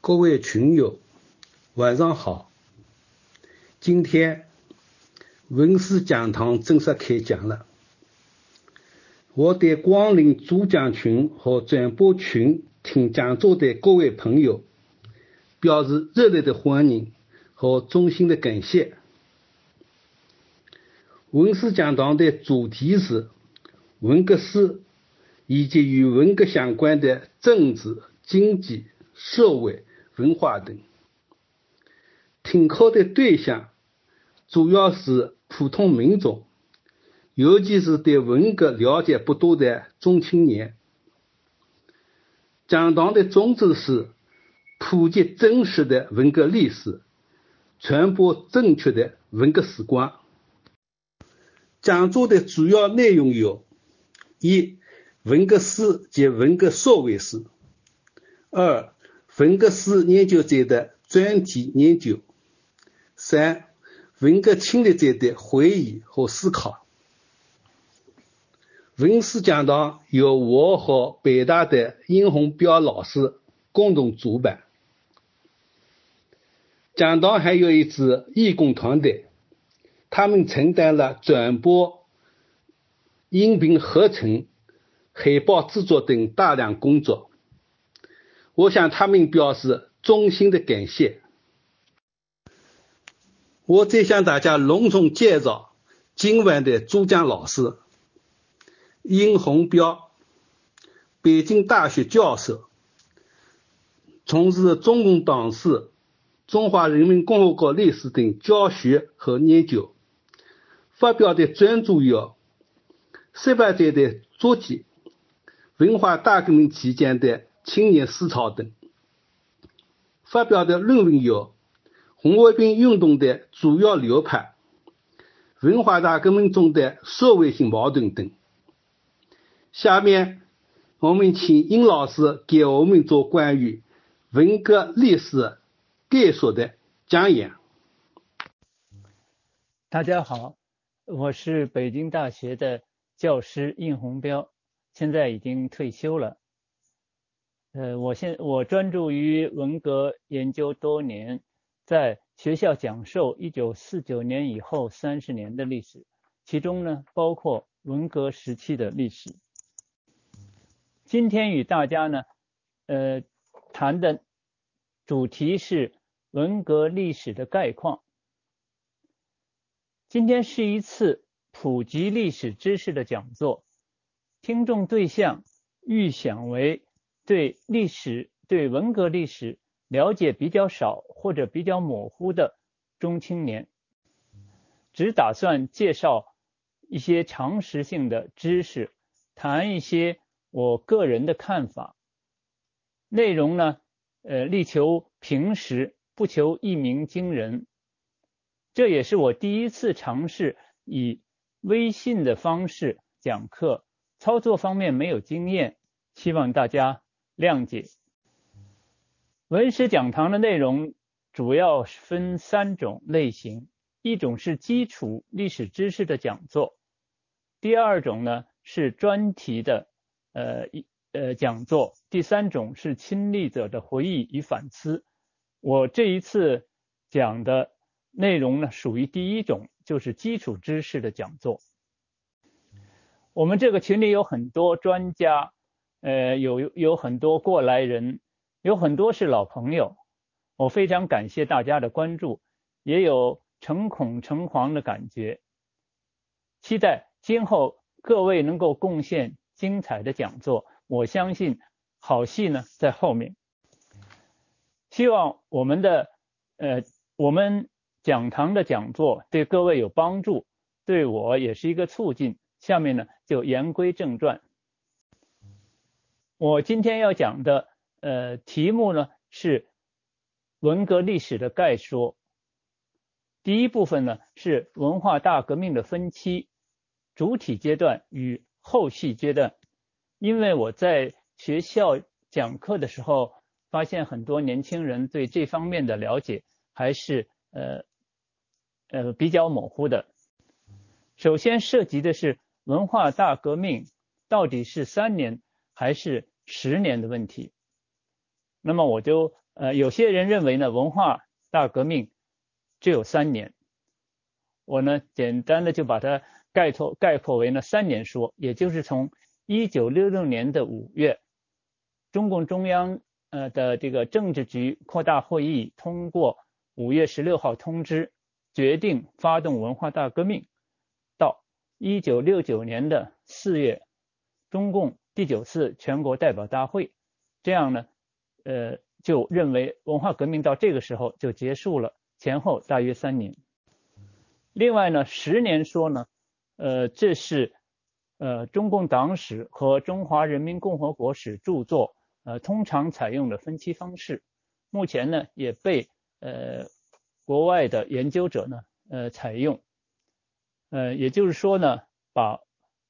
各位群友，晚上好。今天文史讲堂正式开讲了。我对光临主讲群和转播群听讲座的各位朋友表示热烈的欢迎和衷心的感谢。文史讲堂的主题是文革史以及与文革相关的政治、经济、社会。文化等，听课的对象主要是普通民众，尤其是对文革了解不多的中青年。讲堂的宗旨是普及真实的文革历史，传播正确的文革史观。讲座的主要内容有：一、文革史及文革社会史；二、文革史研究者的专题研究。三、文革亲历者的回忆和思考。文史讲堂由我和北大的殷红彪老师共同主办。讲堂还有一支义工团队，他们承担了转播、音频合成、海报制作等大量工作。我向他们表示衷心的感谢。我再向大家隆重介绍今晚的主讲老师：殷洪彪，北京大学教授，从事中共党史、中华人民共和国历史等教学和研究，发表的专著有《十八载的足迹》、文化大革命期间的。青年思潮等发表的论文有红卫兵运动的主要流派、文化大革命中的社会性矛盾等。下面我们请殷老师给我们做关于文革历史概述的讲演。大家好，我是北京大学的教师殷红彪，现在已经退休了。呃，我现我专注于文革研究多年，在学校讲授一九四九年以后三十年的历史，其中呢包括文革时期的历史。今天与大家呢，呃，谈的主题是文革历史的概况。今天是一次普及历史知识的讲座，听众对象预想为。对历史、对文革历史了解比较少或者比较模糊的中青年，只打算介绍一些常识性的知识，谈一些我个人的看法。内容呢，呃，力求平实，不求一鸣惊人。这也是我第一次尝试以微信的方式讲课，操作方面没有经验，希望大家。谅解。文史讲堂的内容主要分三种类型：一种是基础历史知识的讲座；第二种呢是专题的呃一呃讲座；第三种是亲历者的回忆与反思。我这一次讲的内容呢属于第一种，就是基础知识的讲座。我们这个群里有很多专家。呃，有有很多过来人，有很多是老朋友，我非常感谢大家的关注，也有诚恐诚惶的感觉。期待今后各位能够贡献精彩的讲座，我相信好戏呢在后面。希望我们的呃我们讲堂的讲座对各位有帮助，对我也是一个促进。下面呢就言归正传。我今天要讲的呃题目呢是文革历史的概说。第一部分呢是文化大革命的分期、主体阶段与后续阶段。因为我在学校讲课的时候，发现很多年轻人对这方面的了解还是呃呃比较模糊的。首先涉及的是文化大革命到底是三年。还是十年的问题。那么我就呃有些人认为呢，文化大革命只有三年，我呢简单的就把它概括概括为呢三年说，也就是从一九六六年的五月，中共中央呃的这个政治局扩大会议通过五月十六号通知，决定发动文化大革命，到一九六九年的四月，中共第九次全国代表大会，这样呢，呃，就认为文化革命到这个时候就结束了，前后大约三年。另外呢，十年说呢，呃，这是呃中共党史和中华人民共和国史著作。呃，通常采用的分期方式，目前呢也被呃国外的研究者呢呃采用，呃也就是说呢，把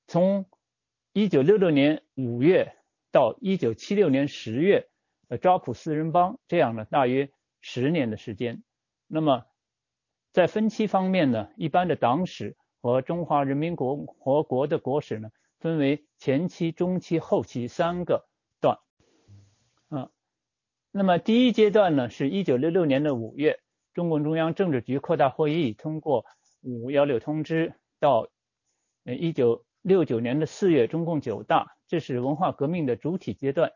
从一九六六年五月到一九七六年十月，呃抓捕四人帮这样的大约十年的时间，那么在分期方面呢，一般的党史和中华人民共和国的国史呢，分为前期、中期、后期三个段。那么第一阶段呢，是一九六六年的五月，中共中央政治局扩大会议通过五幺六通知，到呃一九六九年的四月，中共九大，这是文化革命的主体阶段。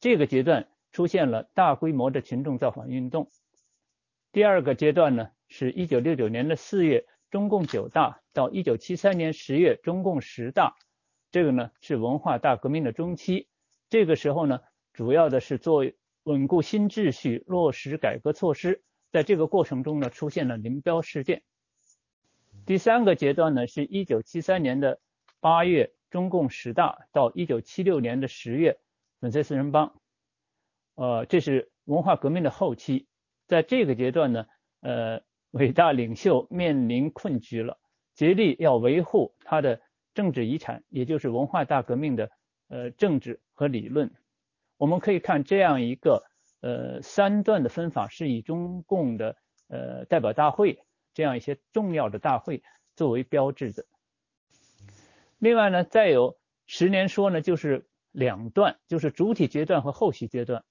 这个阶段出现了大规模的群众造反运动。第二个阶段呢，是一九六九年的四月，中共九大到一九七三年十月，中共十大，这个呢是文化大革命的中期。这个时候呢，主要的是作为稳固新秩序，落实改革措施，在这个过程中呢，出现了林彪事件。第三个阶段呢，是一九七三年的八月，中共十大到一九七六年的十月，粉碎四人帮。呃，这是文化革命的后期。在这个阶段呢，呃，伟大领袖面临困局了，竭力要维护他的政治遗产，也就是文化大革命的呃政治和理论。我们可以看这样一个呃三段的分法，是以中共的呃代表大会这样一些重要的大会作为标志的。另外呢，再有十年说呢，就是两段，就是主体阶段和后续阶段。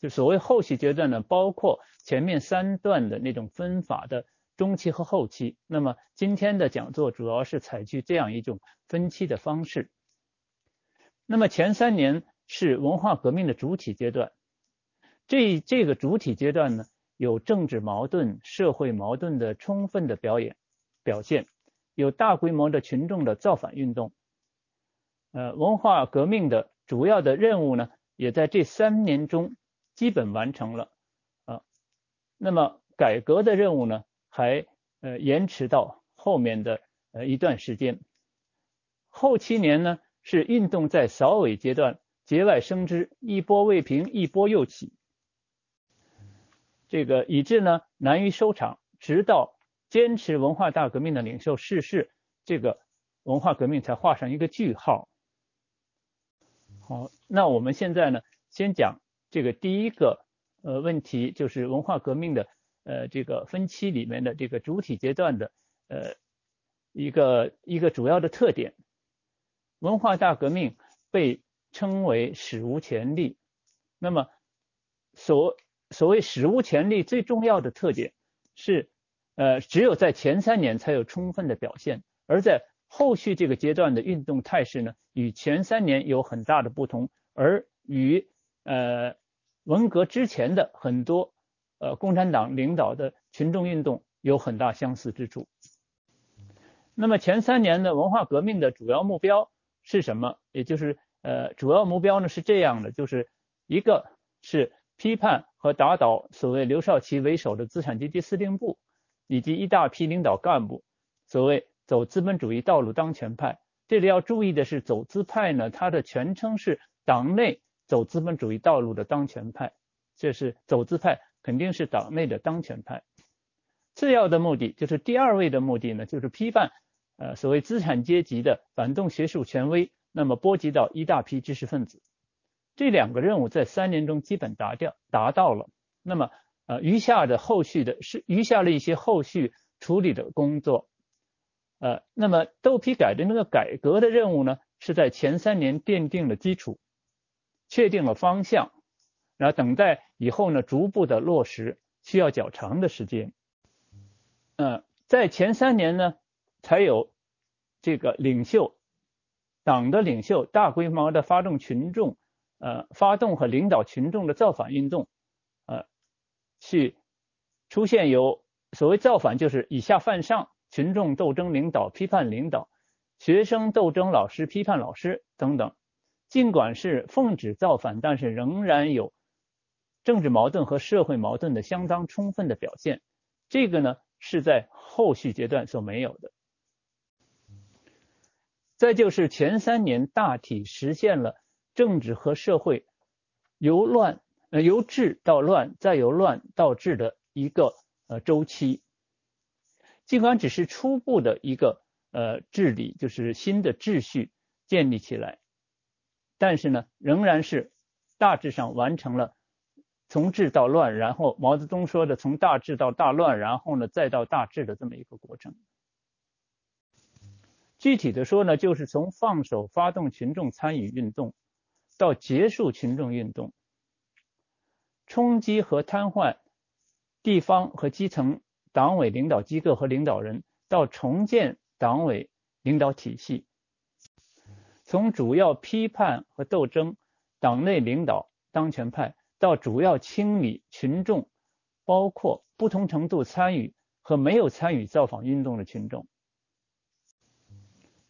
就所谓后续阶段呢，包括前面三段的那种分法的中期和后期。那么今天的讲座主要是采取这样一种分期的方式。那么前三年。是文化革命的主体阶段，这这个主体阶段呢，有政治矛盾、社会矛盾的充分的表演表现，有大规模的群众的造反运动。呃，文化革命的主要的任务呢，也在这三年中基本完成了啊。那么改革的任务呢，还呃延迟到后面的呃一段时间。后七年呢，是运动在扫尾阶段。节外生枝，一波未平，一波又起，这个以致呢难于收场。直到坚持文化大革命的领袖逝世，这个文化革命才画上一个句号。好，那我们现在呢，先讲这个第一个呃问题，就是文化革命的呃这个分期里面的这个主体阶段的呃一个一个主要的特点。文化大革命被称为史无前例。那么，所所谓史无前例，最重要的特点是，呃，只有在前三年才有充分的表现，而在后续这个阶段的运动态势呢，与前三年有很大的不同，而与呃文革之前的很多呃共产党领导的群众运动有很大相似之处。那么前三年的文化革命的主要目标是什么？也就是呃，主要目标呢是这样的，就是一个是批判和打倒所谓刘少奇为首的资产阶级司令部以及一大批领导干部，所谓走资本主义道路当权派。这里要注意的是，走资派呢，它的全称是党内走资本主义道路的当权派，这是走资派，肯定是党内的当权派。次要的目的就是第二位的目的呢，就是批判呃所谓资产阶级的反动学术权威。那么波及到一大批知识分子，这两个任务在三年中基本达掉达到了。那么呃余下的后续的是余下了一些后续处理的工作，呃那么豆皮改的那个改革的任务呢，是在前三年奠定了基础，确定了方向，然后等待以后呢逐步的落实，需要较长的时间。嗯，在前三年呢，才有这个领袖党的领袖大规模的发动群众，呃，发动和领导群众的造反运动，去出现有所谓造反就是以下犯上，群众斗争领导批判领导，学生斗争老师批判老师等等。尽管是奉旨造反，但是仍然有政治矛盾和社会矛盾的相当充分的表现。这个呢？是在后续阶段所没有的。再就是前三年大体实现了政治和社会由乱呃由治到乱，再由乱到治的一个呃周期。尽管只是初步的一个呃治理，就是新的秩序建立起来，但是呢，仍然是大致上完成了。从治到乱，然后毛泽东说的从大治到大乱，然后呢再到大治的这么一个过程。具体的说呢，就是从放手发动群众参与运动，到结束群众运动，冲击和瘫痪地方和基层党委领导机构和领导人，到重建党委领导体系，从主要批判和斗争党内领导当权派。到主要清理群众，包括不同程度参与和没有参与造访运动的群众，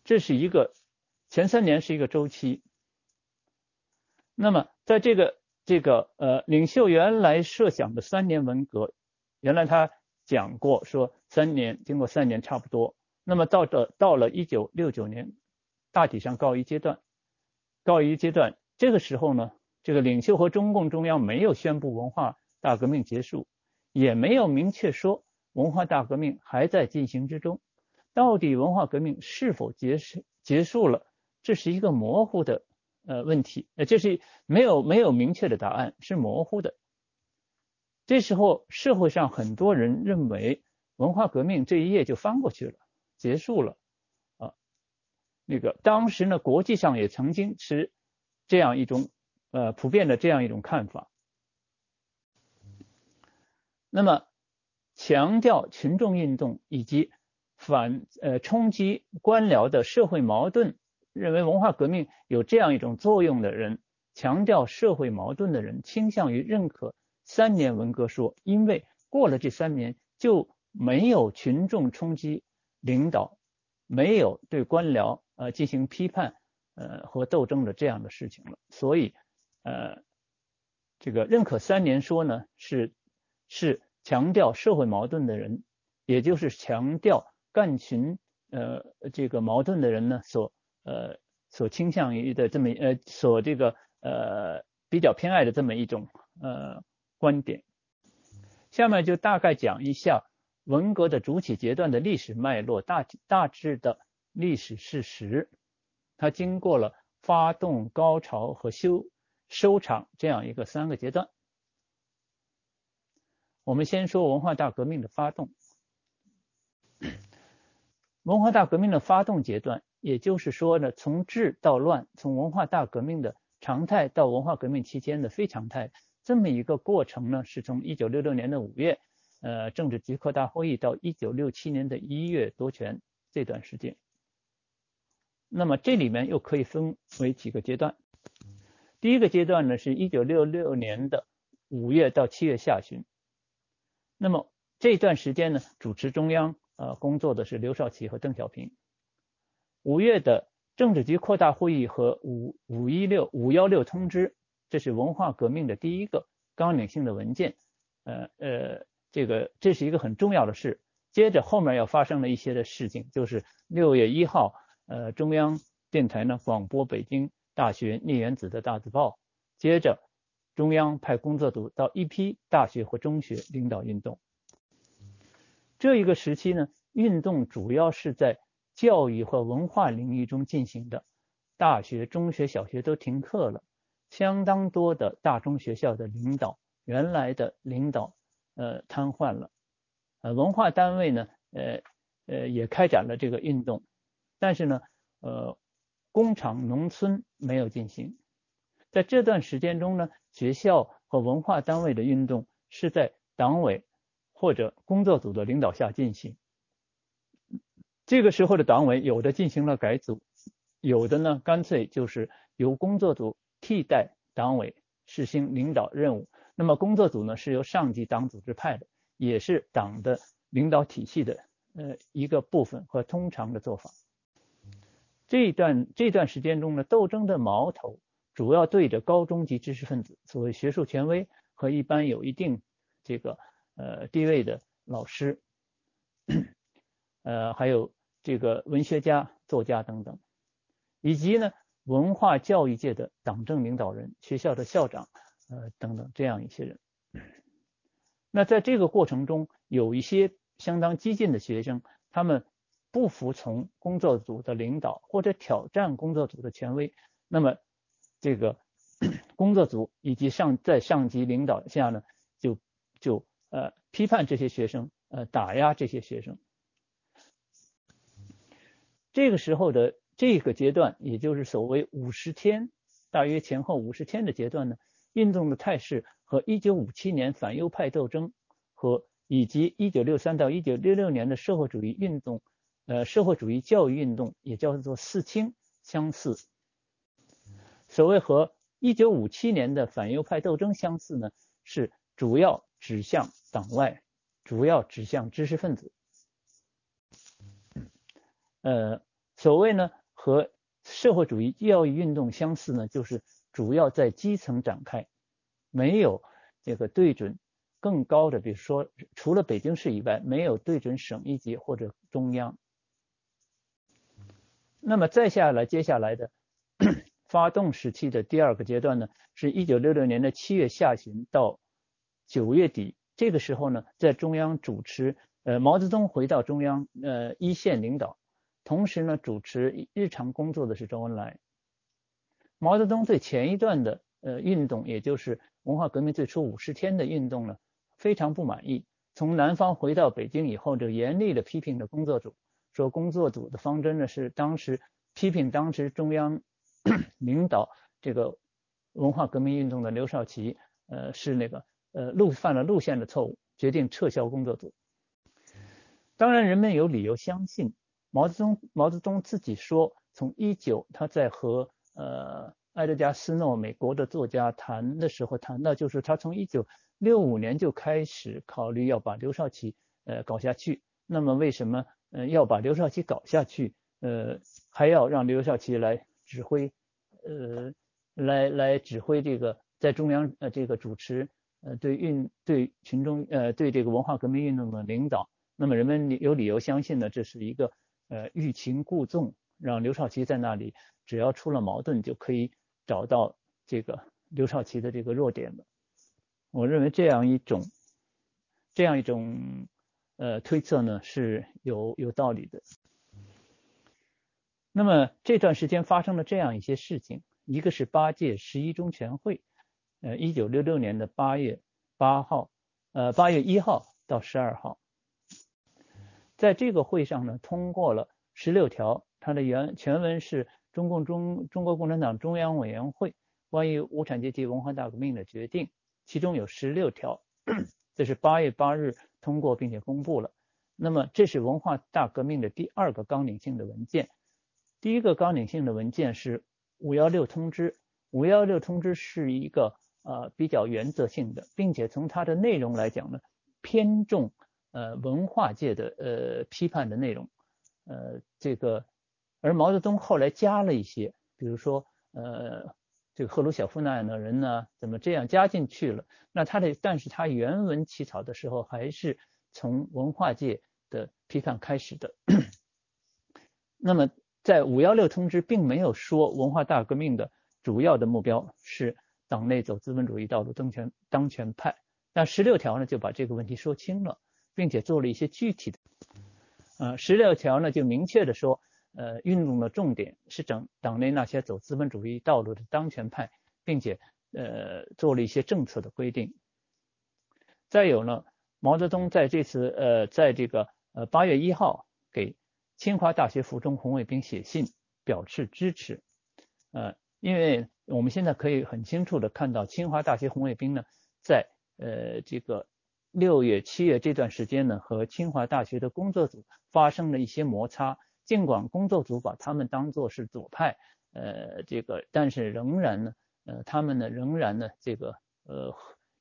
这是一个前三年是一个周期。那么，在这个这个呃领袖原来设想的三年文革，原来他讲过说三年经过三年差不多，那么到这到了一九六九年，大体上告一阶段，告一阶段，这个时候呢。这个领袖和中共中央没有宣布文化大革命结束，也没有明确说文化大革命还在进行之中。到底文化革命是否结束结束了，这是一个模糊的呃问题，呃，这是没有没有明确的答案，是模糊的。这时候社会上很多人认为文化革命这一页就翻过去了，结束了啊。那个当时呢，国际上也曾经持这样一种。呃，普遍的这样一种看法。那么，强调群众运动以及反呃冲击官僚的社会矛盾，认为文化革命有这样一种作用的人，强调社会矛盾的人，倾向于认可三年文革说，因为过了这三年就没有群众冲击领导，没有对官僚呃进行批判呃和斗争的这样的事情了，所以。呃，这个认可三年说呢，是是强调社会矛盾的人，也就是强调干群呃这个矛盾的人呢，所呃所倾向于的这么呃所这个呃比较偏爱的这么一种呃观点。下面就大概讲一下文革的主体阶段的历史脉络，大大致的历史事实。它经过了发动、高潮和修。收场这样一个三个阶段，我们先说文化大革命的发动。文化大革命的发动阶段，也就是说呢，从治到乱，从文化大革命的常态到文化革命期间的非常态，这么一个过程呢，是从一九六六年的五月，呃，政治局扩大会议到一九六七年的一月夺权这段时间。那么这里面又可以分为几个阶段。第一个阶段呢，是一九六六年的五月到七月下旬。那么这段时间呢，主持中央呃工作的是刘少奇和邓小平。五月的政治局扩大会议和五五一六五幺六通知，这是文化革命的第一个纲领性的文件。呃呃，这个这是一个很重要的事。接着后面要发生的一些的事情，就是六月一号，呃，中央电台呢广播北京。大学聂原子的大字报，接着中央派工作组到一批大学和中学领导运动。这一个时期呢，运动主要是在教育和文化领域中进行的，大学、中学、小学都停课了，相当多的大中学校的领导，原来的领导呃瘫痪了，呃文化单位呢呃呃也开展了这个运动，但是呢呃。工厂、农村没有进行，在这段时间中呢，学校和文化单位的运动是在党委或者工作组的领导下进行。这个时候的党委有的进行了改组，有的呢干脆就是由工作组替代党委实行领导任务。那么工作组呢是由上级党组织派的，也是党的领导体系的呃一个部分和通常的做法。这一段这段时间中呢，斗争的矛头主要对着高中级知识分子，所谓学术权威和一般有一定这个呃地位的老师，呃还有。这个文学家、作家等等，以及呢文化教育界的党政领导人、学校的校长，呃等等这样一些人。那在这个过程中，有一些相当激进的学生，他们不服从工作组的领导，或者挑战工作组的权威。那么这个 工作组以及上在上级领导下呢，就就呃批判这些学生，呃打压这些学生。这个时候的这个阶段，也就是所谓五十天，大约前后五十天的阶段呢，运动的态势和一九五七年反右派斗争和以及一九六三到一九六六年的社会主义运动，呃，社会主义教育运动，也叫做四清相似。所谓和一九五七年的反右派斗争相似呢，是主要指向党外，主要指向知识分子，呃。所谓呢，和社会主义教育运动相似呢，就是主要在基层展开，没有这个对准更高的，比如说除了北京市以外，没有对准省一级或者中央。那么再下来，接下来的 发动时期的第二个阶段呢，是一九六六年的七月下旬到九月底，这个时候呢，在中央主持，呃，毛泽东回到中央，呃，一线领导。同时呢，主持日常工作的是周恩来。毛泽东对前一段的呃运动，也就是文化革命最初五十天的运动呢，非常不满意。从南方回到北京以后，就严厉的批评了工作组，说工作组的方针呢是当时批评当时中央 领导这个文化革命运动的刘少奇，呃是那个呃路犯了路线的错误，决定撤销工作组。当然，人们有理由相信。毛泽东，毛泽东自己说，从一九他在和呃埃德加斯诺美国的作家谈的时候，谈到就是他从一九六五年就开始考虑要把刘少奇呃搞下去。那么为什么呃要把刘少奇搞下去？呃还要让刘少奇来指挥呃来来指挥这个在中央呃这个主持呃对运对群众呃对这个文化革命运动的领导？那么人们有理由相信呢，这是一个。呃，欲擒故纵，让刘少奇在那里，只要出了矛盾，就可以找到这个刘少奇的这个弱点了。我认为这样一种这样一种呃推测呢是有有道理的。那么这段时间发生了这样一些事情，一个是八届十一中全会，呃，一九六六年的八月八号，呃，八月一号到十二号。在这个会上呢，通过了十六条，它的原全文是中共中中国共产党中央委员会关于无产阶级文化大革命的决定，其中有十六条，这是八月八日通过并且公布了。那么这是文化大革命的第二个纲领性的文件，第一个纲领性的文件是五幺六通知，五幺六通知是一个呃比较原则性的，并且从它的内容来讲呢，偏重。呃，文化界的呃批判的内容，呃，这个，而毛泽东后来加了一些，比如说呃，这个赫鲁晓夫那样的人呢，怎么这样加进去了？那他的，但是他原文起草的时候，还是从文化界的批判开始的。那么，在五幺六通知并没有说文化大革命的主要的目标是党内走资本主义道路，当权当权派。那十六条呢，就把这个问题说清了。并且做了一些具体的，呃，十六条呢就明确的说，呃，运动的重点是整党内那些走资本主义道路的当权派，并且呃做了一些政策的规定。再有呢，毛泽东在这次呃在这个呃八月一号给清华大学附中红卫兵写信表示支持，呃，因为我们现在可以很清楚的看到清华大学红卫兵呢在呃这个六月、七月这段时间呢，和清华大学的工作组发生了一些摩擦。尽管工作组把他们当作是左派，呃，这个，但是仍然呢，呃，他们呢仍然呢，这个，呃，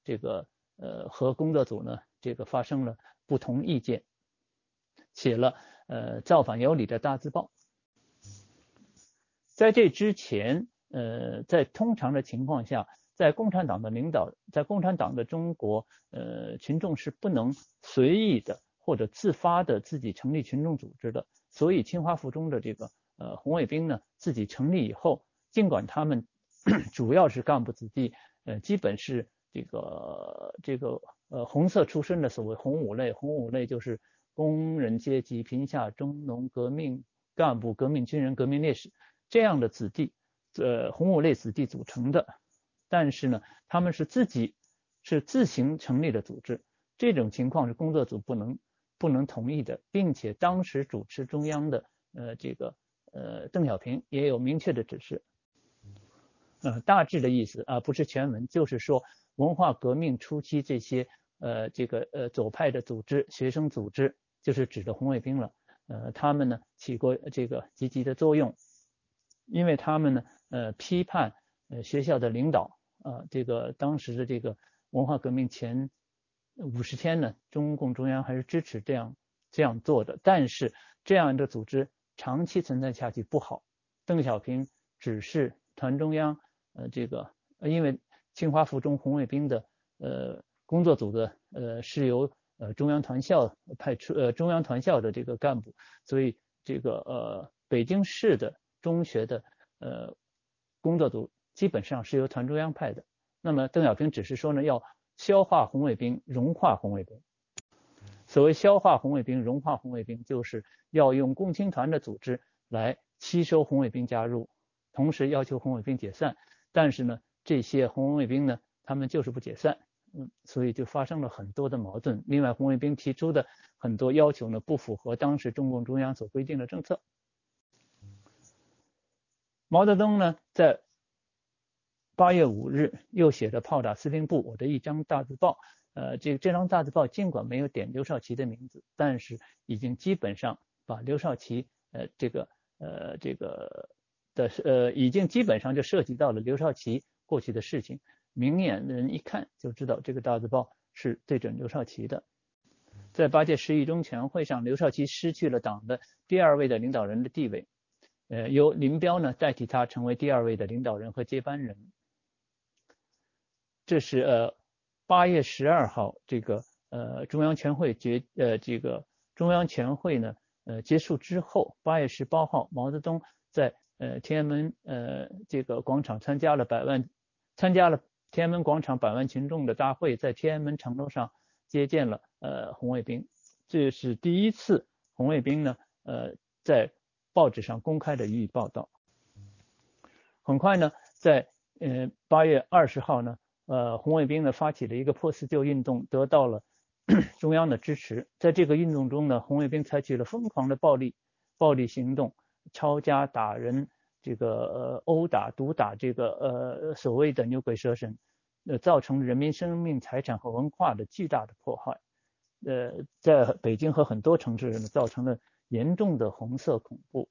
这个，呃，和工作组呢，这个发生了不同意见，写了呃造反有理的大字报。在这之前，呃，在通常的情况下，在共产党的领导，在共产党的中国，呃，群众是不能随意的或者自发的自己成立群众组织的。所以，清华附中的这个呃红卫兵呢，自己成立以后，尽管他们 主要是干部子弟，呃，基本是这个这个呃红色出身的所谓红五类，红五类就是工人阶级、贫下中农、革命干部、革命军人、革命烈士这样的子弟，呃红五类子弟组成的。但是呢，他们是自己是自行成立的组织，这种情况是工作组不能。不能同意的，并且当时主持中央的呃这个呃邓小平也有明确的指示，呃大致的意思啊不是全文，就是说文化革命初期这些呃这个呃左派的组织学生组织就是指的红卫兵了，呃他们呢起过这个积极的作用，因为他们呢呃批判呃学校的领导啊这个当时的这个文化革命前。五十天呢，中共中央还是支持这样这样做的，但是这样的组织长期存在下去不好。邓小平指示团中央，呃，这个因为清华附中红卫兵的呃工作组的呃是由呃中央团校派出呃中央团校的这个干部，所以这个呃北京市的中学的呃工作组基本上是由团中央派的。那么邓小平只是说呢要。消化红卫兵，融化红卫兵。所谓消化红卫兵、融化红卫兵，就是要用共青团的组织来吸收红卫兵加入，同时要求红卫兵解散。但是呢，这些红卫兵呢，他们就是不解散，嗯，所以就发生了很多的矛盾。另外，红卫兵提出的很多要求呢，不符合当时中共中央所规定的政策。毛泽东呢，在。八月五日，又写着炮打司令部，我的一张大字报。呃，这这张大字报尽管没有点刘少奇的名字，但是已经基本上把刘少奇，呃，这个，呃，这个的，呃，已经基本上就涉及到了刘少奇过去的事情。明眼人一看就知道这个大字报是对准刘少奇的。在八届十一中全会上，刘少奇失去了党的第二位的领导人的地位，呃，由林彪呢代替他成为第二位的领导人和接班人。这是呃八月十二号这个呃中央全会决呃这个中央全会呢呃结束之后，八月十八号毛泽东在呃天安门呃这个广场参加了百万参加了天安门广场百万群众的大会，在天安门城楼上接见了呃红卫兵，这是第一次红卫兵呢呃在报纸上公开的予以报道。很快呢，在呃八月二十号呢。呃，红卫兵呢发起了一个破四旧运动，得到了 中央的支持。在这个运动中呢，红卫兵采取了疯狂的暴力暴力行动，抄家打人，这个呃殴打、毒打这个呃所谓的牛鬼蛇神，呃造成人民生命财产和文化的巨大的破坏。呃，在北京和很多城市呢，造成了严重的红色恐怖。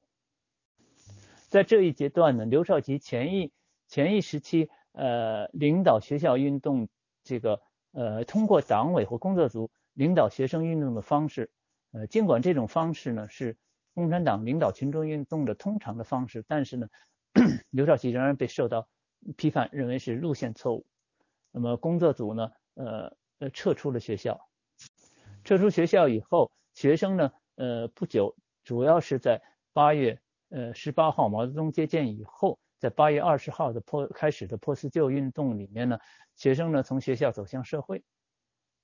在这一阶段呢，刘少奇前一前一时期。呃，领导学校运动，这个呃，通过党委或工作组领导学生运动的方式，呃，尽管这种方式呢是共产党领导群众运动的通常的方式，但是呢，刘少奇仍然被受到批判，认为是路线错误。那么工作组呢，呃呃，撤出了学校。撤出学校以后，学生呢，呃，不久，主要是在八月呃十八号毛泽东接见以后。在八月二十号的破开始的破四旧运动里面呢，学生呢从学校走向社会。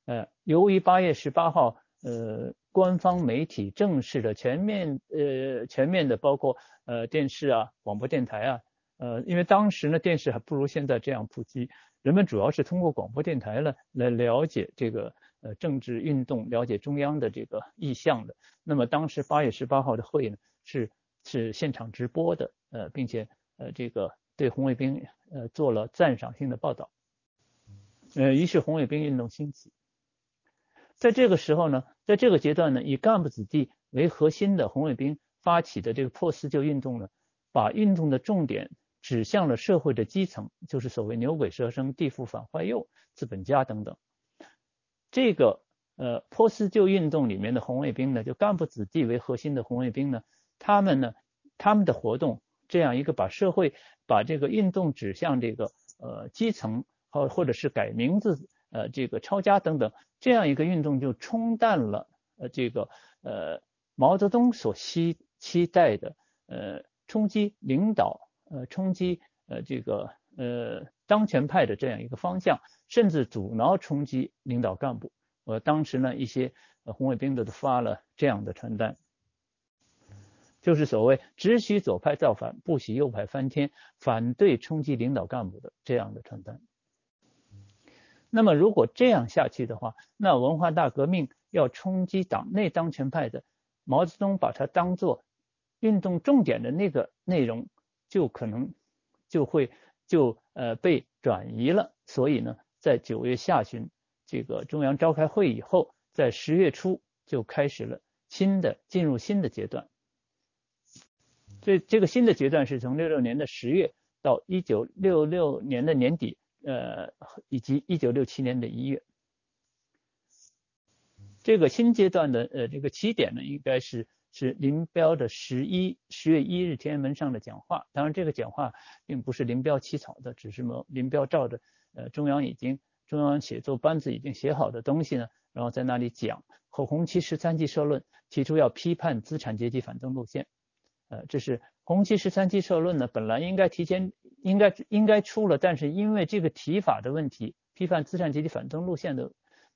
呃，由于八月十八号，呃，官方媒体正式的全面呃全面的包括呃电视啊、广播电台啊，呃，因为当时呢电视还不如现在这样普及，人们主要是通过广播电台呢来了解这个呃政治运动，了解中央的这个意向的。那么当时八月十八号的会呢是是现场直播的，呃，并且。呃，这个对红卫兵呃做了赞赏性的报道。呃，于是红卫兵运动兴起。在这个时候呢，在这个阶段呢，以干部子弟为核心的红卫兵发起的这个破四旧运动呢，把运动的重点指向了社会的基层，就是所谓牛鬼蛇神、地富反坏右、资本家等等。这个呃破四旧运动里面的红卫兵呢，就干部子弟为核心的红卫兵呢，他们呢，他们的活动这样一个把社会把这个运动指向这个呃基层。或或者是改名字，呃，这个抄家等等，这样一个运动就冲淡了呃这个呃毛泽东所期期待的呃冲击领导呃冲击呃这个呃当权派的这样一个方向，甚至阻挠冲击领导干部。呃，当时呢一些红卫兵都发了这样的传单，就是所谓只许左派造反，不许右派翻天，反对冲击领导干部的这样的传单。那么如果这样下去的话，那文化大革命要冲击党内当权派的，毛泽东把它当做运动重点的那个内容，就可能就会就呃被转移了。所以呢，在九月下旬这个中央召开会以后，在十月初就开始了新的进入新的阶段。这这个新的阶段是从六六年的十月到一九六六年的年底。呃，以及一九六七年的一月，这个新阶段的呃这个起点呢，应该是是林彪的十一十月一日天安门上的讲话。当然，这个讲话并不是林彪起草的，只是么林彪照着呃中央已经中央写作班子已经写好的东西呢，然后在那里讲《后红旗十三计社论》，提出要批判资产阶级反动路线。呃，这是《红旗十三期社论》呢，本来应该提前。应该应该出了，但是因为这个提法的问题，批判资产阶级反动路线的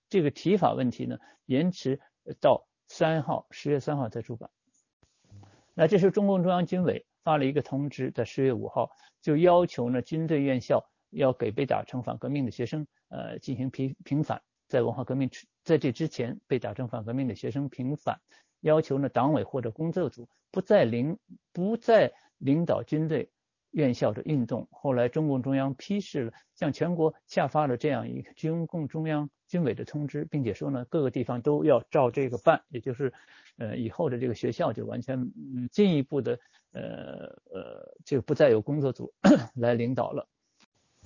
这个提法问题呢，延迟到三号十月三号才出版。那这时候中共中央军委发了一个通知，在十月五号就要求呢军队院校要给被打成反革命的学生呃进行平平反，在文化革命在这之前被打成反革命的学生平反，要求呢党委或者工作组不再领不再领导军队。院校的运动，后来中共中央批示了，向全国下发了这样一个军共中央军委的通知，并且说呢，各个地方都要照这个办，也就是，呃，以后的这个学校就完全嗯进一步的呃呃就不再有工作组 来领导了。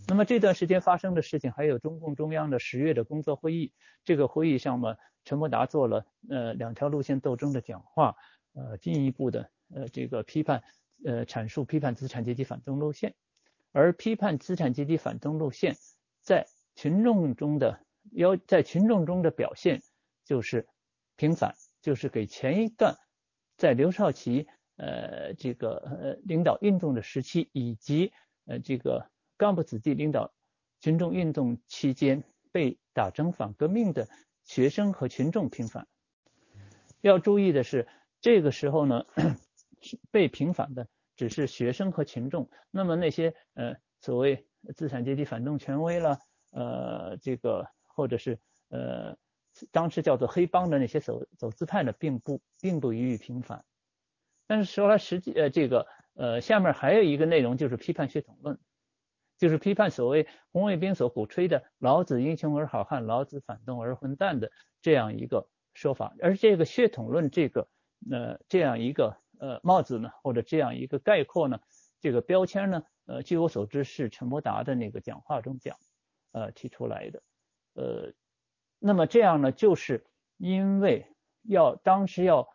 那么这段时间发生的事情，还有中共中央的十月的工作会议，这个会议上嘛，陈伯达做了呃两条路线斗争的讲话，呃进一步的呃这个批判。呃，阐述批判资产阶级反动路线，而批判资产阶级反动路线在群众中的要在群众中的表现就是平反，就是给前一段在刘少奇呃这个呃领导运动的时期，以及呃这个干部子弟领导群众运动期间被打成反革命的学生和群众平反。要注意的是，这个时候呢。被平反的只是学生和群众，那么那些呃所谓资产阶级反动权威了，呃这个或者是呃当时叫做黑帮的那些走走资派呢，并不并不予以平反。但是说来实际呃这个呃下面还有一个内容就是批判血统论，就是批判所谓红卫兵所鼓吹的老子英雄而好汉，老子反动而混蛋的这样一个说法。而这个血统论这个呃这样一个。呃，帽子呢，或者这样一个概括呢，这个标签呢，呃，据我所知是陈伯达的那个讲话中讲，呃，提出来的，呃，那么这样呢，就是因为要当时要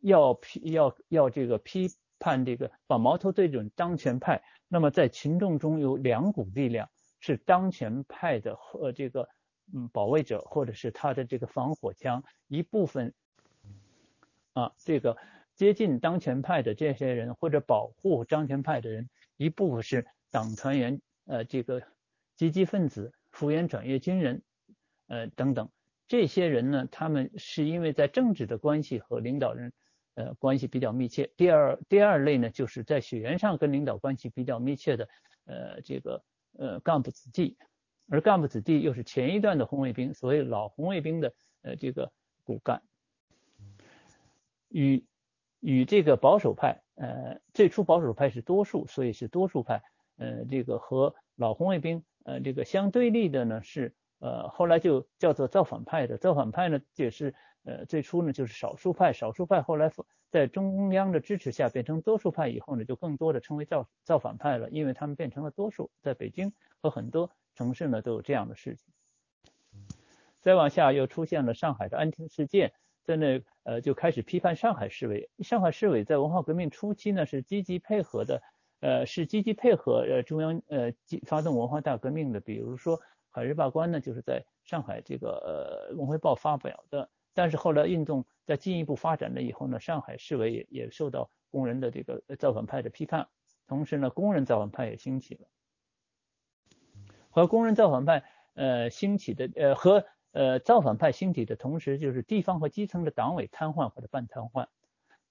要批要要这个批判这个把矛头对准当权派，那么在群众中有两股力量是当权派的和这个嗯保卫者或者是他的这个防火墙一部分啊这个。接近当权派的这些人，或者保护当权派的人，一部分是党团员，呃，这个积极分子、复员转业军人，呃等等。这些人呢，他们是因为在政治的关系和领导人，呃，关系比较密切。第二，第二类呢，就是在血缘上跟领导关系比较密切的，呃，这个呃干部子弟，而干部子弟又是前一段的红卫兵，所谓老红卫兵的呃这个骨干，与。与这个保守派，呃，最初保守派是多数，所以是多数派，呃，这个和老红卫兵，呃，这个相对立的呢是呃，后来就叫做造反派的。造反派呢，也是呃最初呢就是少数派，少数派后来在中央的支持下变成多数派以后呢，就更多的称为造造反派了，因为他们变成了多数，在北京和很多城市呢都有这样的事情。再往下又出现了上海的安亭事件，在那呃就开始批判上海市委。上海市委在文化革命初期呢是积极配合的，呃是积极配合呃中央呃发动文化大革命的。比如说《海日罢官》呢就是在上海这个呃《文汇报》发表的。但是后来运动在进一步发展了以后呢，上海市委也也受到工人的这个造反派的批判，同时呢工人造反派也兴起了。和工人造反派呃兴起的呃和呃，造反派兴起的同时，就是地方和基层的党委瘫痪或者半瘫痪。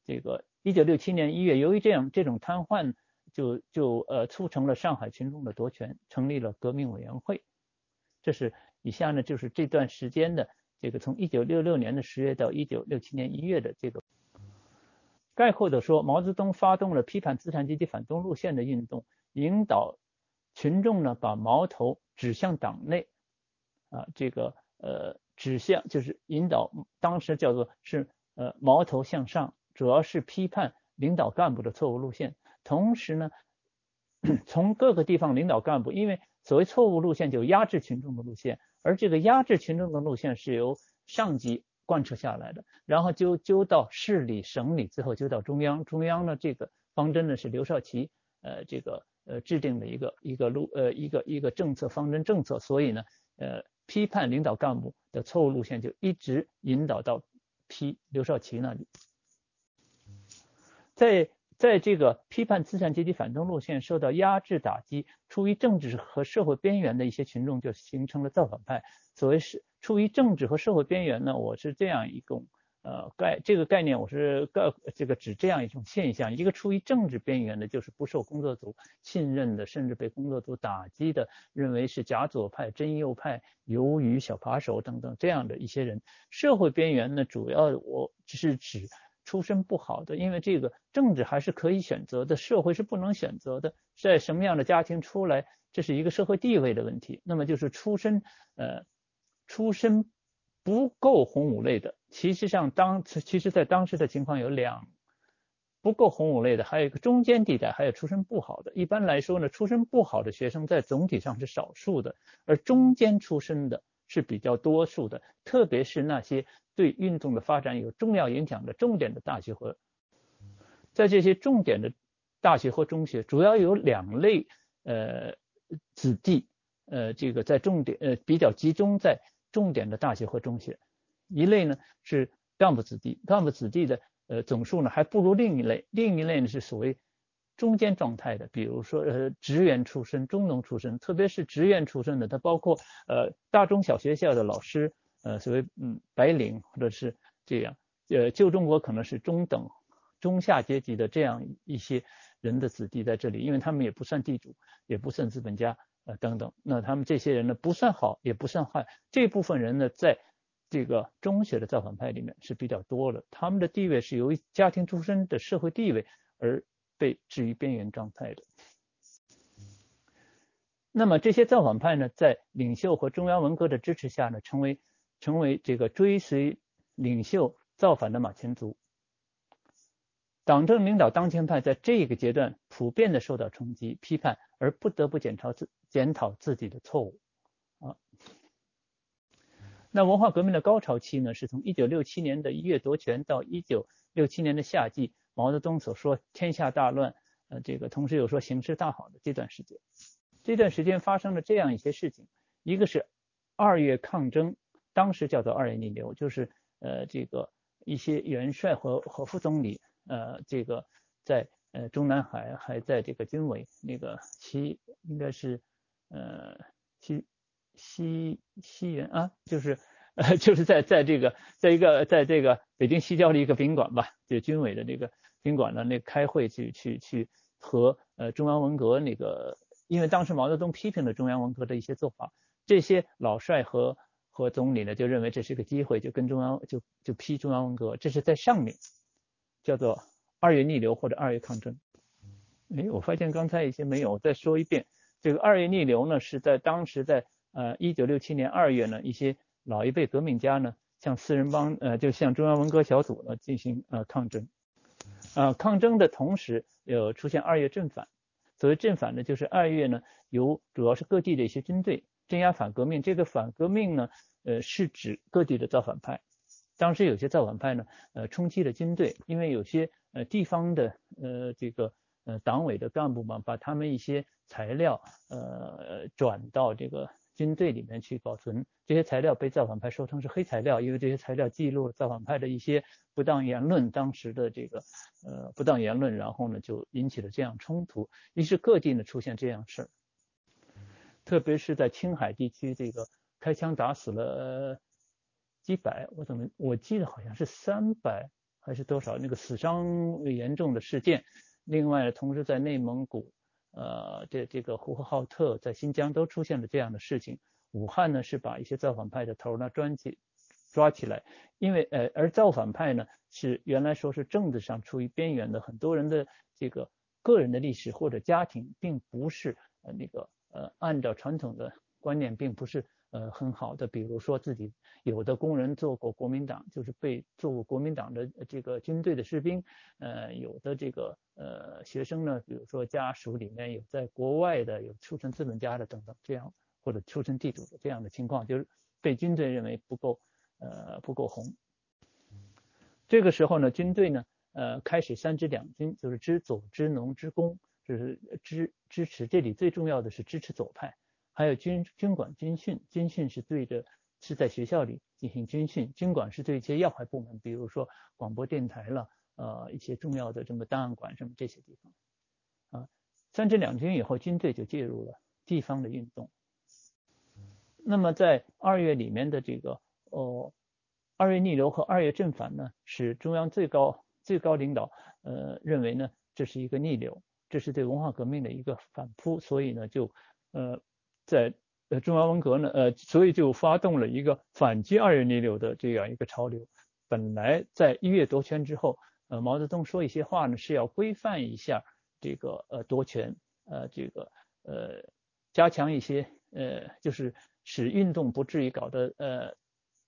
这个一九六七年一月，由于这样这种瘫痪，就就呃促成了上海群众的夺权，成立了革命委员会。这是以下呢，就是这段时间的这个从一九六六年的十月到一九六七年一月的这个概括的说，毛泽东发动了批判资产阶级反动路线的运动，引导群众呢把矛头指向党内啊这个。呃，指向就是引导，当时叫做是呃矛头向上，主要是批判领导干部的错误路线。同时呢，从各个地方领导干部，因为所谓错误路线就压制群众的路线，而这个压制群众的路线是由上级贯彻下来的，然后就揪到市里、省里，最后揪到中央。中央呢，这个方针呢是刘少奇呃这个呃制定的一个一个路呃一个一个政策方针政策，所以呢呃。批判领导干部的错误路线，就一直引导到批刘少奇那里。在在这个批判资产阶级反动路线受到压制打击，处于政治和社会边缘的一些群众就形成了造反派。所谓是处于政治和社会边缘呢，我是这样一种。呃，概这个概念我是概这个指这样一种现象：一个处于政治边缘的，就是不受工作组信任的，甚至被工作组打击的，认为是假左派、真右派、鱿鱼、小扒手等等这样的一些人。社会边缘呢，主要我只是指出身不好的，因为这个政治还是可以选择的，社会是不能选择的。在什么样的家庭出来，这是一个社会地位的问题。那么就是出身，呃，出身。不够红五类的，其实上当其实，在当时的情况有两不够红五类的，还有一个中间地带，还有出身不好的。一般来说呢，出身不好的学生在总体上是少数的，而中间出身的是比较多数的。特别是那些对运动的发展有重要影响的重点的大学和，在这些重点的大学和中学，主要有两类呃子弟，呃这个在重点呃比较集中在。重点的大学和中学，一类呢是干部子弟，干部子弟的呃总数呢还不如另一类，另一类呢是所谓中间状态的，比如说呃职员出身、中农出身，特别是职员出身的，它包括呃大中小学校的老师，呃所谓嗯白领或者是这样，呃旧中国可能是中等、中下阶级的这样一些人的子弟在这里，因为他们也不算地主，也不算资本家。呃，等等，那他们这些人呢，不算好，也不算坏。这部分人呢，在这个中学的造反派里面是比较多的。他们的地位是由于家庭出身的社会地位而被置于边缘状态的。那么这些造反派呢，在领袖和中央文革的支持下呢，成为成为这个追随领袖造反的马前卒。党政领导当权派在这个阶段普遍的受到冲击、批判，而不得不检查自检讨自己的错误啊。那文化革命的高潮期呢，是从一九六七年的一月夺权到一九六七年的夏季，毛泽东所说天下大乱，呃，这个同时又说形势大好的这段时间。这段时间发生了这样一些事情，一个是二月抗争，当时叫做二月逆流，就是呃这个一些元帅和和副总理。呃，这个在呃中南海还在这个军委那个西应该是呃西西西园啊，就是呃 就是在在这个在一个在这个北京西郊的一个宾馆吧，就军委的这个宾馆呢，那开会去去去和呃中央文革那个，因为当时毛泽东批评了中央文革的一些做法，这些老帅和和总理呢就认为这是个机会，就跟中央就就批中央文革，这是在上面。叫做二月逆流或者二月抗争。哎，我发现刚才一些没有，再说一遍。这个二月逆流呢，是在当时在呃，一九六七年二月呢，一些老一辈革命家呢，向四人帮呃，就向中央文革小组呢进行呃抗争。啊，抗争的同时，有出现二月正反。所谓正反呢，就是二月呢，由主要是各地的一些军队镇压反革命。这个反革命呢，呃，是指各地的造反派。当时有些造反派呢，呃，冲击了军队，因为有些呃地方的呃这个呃党委的干部嘛，把他们一些材料呃转到这个。军队里面去保存这些材料，被造反派说成是黑材料，因为这些材料记录了造反派的一些不当言论，当时的这个呃不当言论，然后呢就引起了这样冲突，于是各地呢出现这样事儿，特别是在青海地区，这个开枪打死了几百，我怎么我记得好像是三百还是多少，那个死伤严重的事件，另外同时在内蒙古。呃，这这个呼和浩特在新疆都出现了这样的事情。武汉呢是把一些造反派的头呢抓起抓起来，因为呃，而造反派呢是原来说是政治上处于边缘的，很多人的这个个人的历史或者家庭并不是呃那个呃按照传统的观念并不是。呃，很好的，比如说自己有的工人做过国民党，就是被做过国民党的这个军队的士兵，呃，有的这个呃学生呢，比如说家属里面有在国外的，有出身资本家的等等，这样或者出身地主的这样的情况，就是被军队认为不够呃不够红。这个时候呢，军队呢呃开始三支两军，就是支左、支农、支工，就是支支持这里最重要的是支持左派。还有军军管军训，军训是对着是在学校里进行军训，军管是对一些要害部门，比如说广播电台了，呃，一些重要的这么档案馆什么这些地方，啊，三支两军以后，军队就介入了地方的运动。那么在二月里面的这个哦，二月逆流和二月正反呢，是中央最高最高领导呃认为呢这是一个逆流，这是对文化革命的一个反扑，所以呢就呃。在呃中央文革呢，呃，所以就发动了一个反击二月逆流的这样一个潮流。本来在一月夺权之后，呃，毛泽东说一些话呢，是要规范一下这个呃夺权，呃，这个呃加强一些呃，就是使运动不至于搞得呃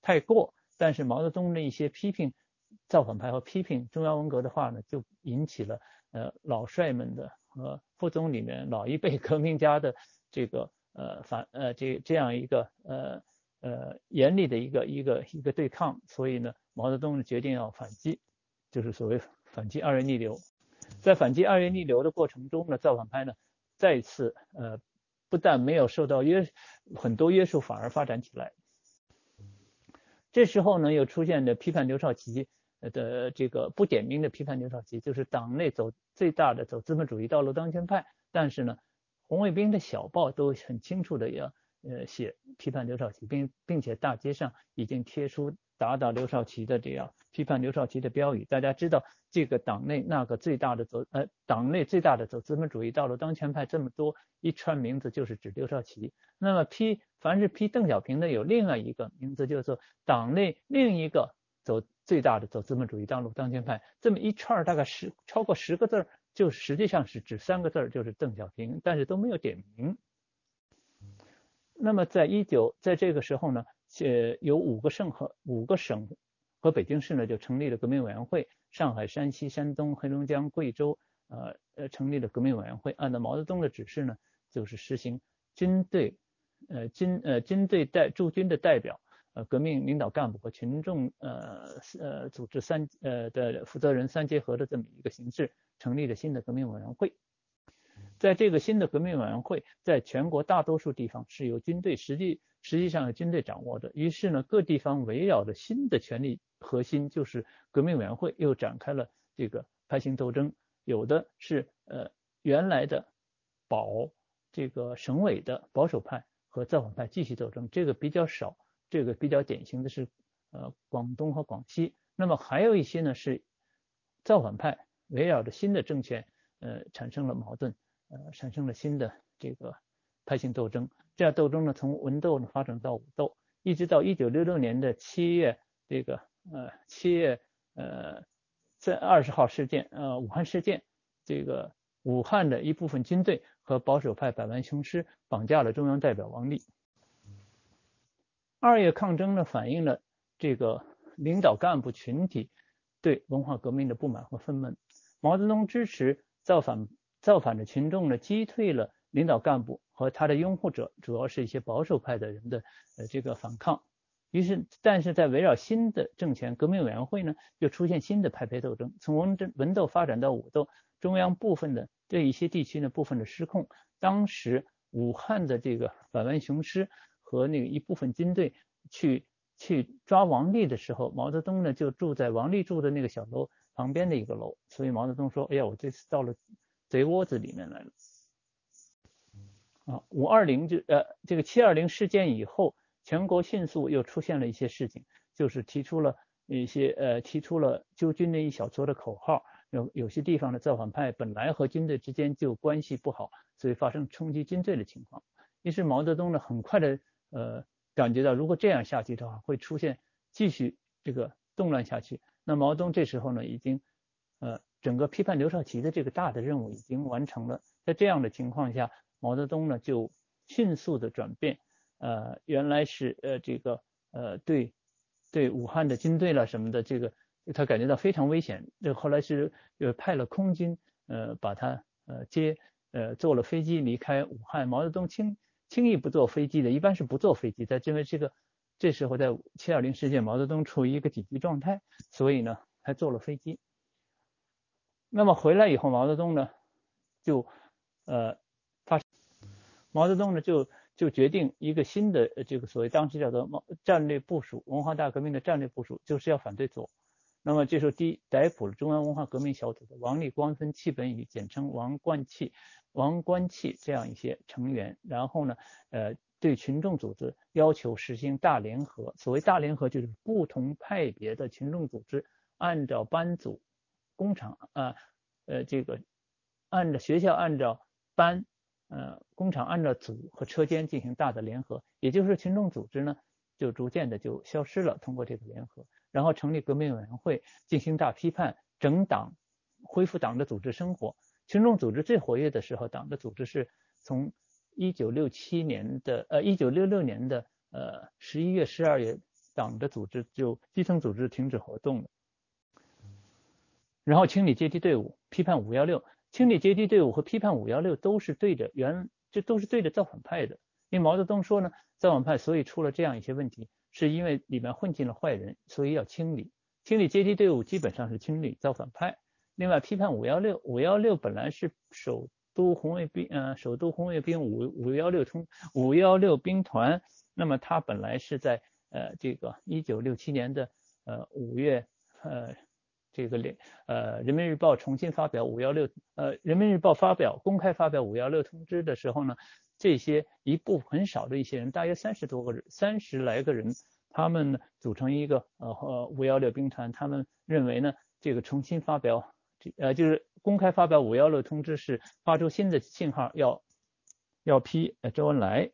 太过。但是毛泽东的一些批评造反派和批评中央文革的话呢，就引起了呃老帅们的和副总里面老一辈 革命家的这个。呃反呃这这样一个呃呃严厉的一个一个一个对抗，所以呢，毛泽东决定要反击，就是所谓反击二月逆流。在反击二月逆流的过程中呢，造反派呢再次呃不但没有受到约很多约束，反而发展起来。这时候呢，又出现了批判刘少奇的这个不点名的批判刘少奇，就是党内走最大的走资本主义道路当权派，但是呢。红卫兵的小报都很清楚的要呃写批判刘少奇，并并且大街上已经贴出打倒刘少奇的这样批判刘少奇的标语。大家知道这个党内那个最大的走呃党内最大的走资本主义道路当权派这么多一串名字就是指刘少奇。那么批凡是批邓小平的有另外一个名字，就是说党内另一个走最大的走资本主义道路当权派，这么一串大概十超过十个字儿。就实际上是指三个字儿，就是邓小平，但是都没有点名。那么在一九在这个时候呢，呃，有五个省和五个省和北京市呢就成立了革命委员会，上海、山西、山东、黑龙江、贵州，呃呃，成立了革命委员会。按照毛泽东的指示呢，就是实行军队，呃军呃军队代驻军的代表，呃革命领导干部和群众，呃呃组织三呃的负责人三结合的这么一个形式。成立了新的革命委员会，在这个新的革命委员会，在全国大多数地方是由军队实际实际上由军队掌握的。于是呢，各地方围绕着新的权力核心，就是革命委员会，又展开了这个派系斗争。有的是呃原来的保这个省委的保守派和造反派继续斗争，这个比较少。这个比较典型的是呃广东和广西。那么还有一些呢是造反派。围绕着新的政权，呃，产生了矛盾，呃，产生了新的这个派性斗争。这样斗争呢，从文斗呢发展到武斗，一直到一九六六年的七月，这个呃七月呃在二十号事件，呃武汉事件，这个武汉的一部分军队和保守派百万雄师绑架了中央代表王立。二月抗争呢，反映了这个领导干部群体对文化革命的不满和愤懑。毛泽东支持造反造反的群众呢，击退了领导干部和他的拥护者，主要是一些保守派的人的呃这个反抗。于是，但是在围绕新的政权，革命委员会呢，又出现新的派别斗争，从文争文斗发展到武斗，中央部分的对一些地区呢部分的失控。当时武汉的这个百万雄师和那个一部分军队去去抓王立的时候，毛泽东呢就住在王立住的那个小楼旁边的一个楼，所以毛泽东说：“哎呀，我这次到了贼窝子里面来了。”啊，五二零就呃这个七二零事件以后。全国迅速又出现了一些事情，就是提出了一些呃提出了纠军的一小撮的口号，有有些地方的造反派本来和军队之间就关系不好，所以发生冲击军队的情况。于是毛泽东呢很快的呃感觉到，如果这样下去的话，会出现继续这个动乱下去。那毛泽东这时候呢已经呃整个批判刘少奇的这个大的任务已经完成了，在这样的情况下，毛泽东呢就迅速的转变。呃，原来是呃这个呃对对武汉的军队了什么的，这个他感觉到非常危险。这后来是呃派了空军呃把他呃接呃坐了飞机离开武汉。毛泽东亲轻易不坐飞机的，一般是不坐飞机在，因为这个这时候在七二零事件，毛泽东处于一个紧急状态，所以呢才坐了飞机。那么回来以后，毛泽东呢就呃发毛泽东呢就。就决定一个新的这个所谓当时叫做战略部署，文化大革命的战略部署，就是要反对左。那么这时候第逮捕了中央文化革命小组的王立、光分、戚本禹，简称王冠戚、王冠戚这样一些成员。然后呢，呃，对群众组织要求实行大联合。所谓大联合，就是不同派别的群众组织按照班组、工厂啊，呃，这个按照学校按照班。呃，工厂按照组和车间进行大的联合，也就是群众组织呢，就逐渐的就消失了。通过这个联合，然后成立革命委员会进行大批判，整党，恢复党的组织生活。群众组织最活跃的时候，党的组织是从一九六七年的呃一九六六年的呃十一月十二月，党的组织就基层组织停止活动了，然后清理阶级队伍，批判五幺六。清理阶级队伍和批判五幺六都是对着原，这都是对着造反派的。因为毛泽东说呢，造反派所以出了这样一些问题，是因为里面混进了坏人，所以要清理。清理阶级队伍基本上是清理造反派。另外，批判五幺六，五幺六本来是首都红卫兵，呃，首都红卫兵五五幺六冲五幺六兵团，那么他本来是在呃这个一九六七年的呃五月呃。这个联呃，人民日报重新发表五幺六呃，人民日报发表公开发表五幺六通知的时候呢，这些一部很少的一些人，大约三十多个人，三十来个人，他们组成一个呃五幺六兵团，他们认为呢，这个重新发表这呃就是公开发表五幺六通知是发出新的信号，要要批周恩来，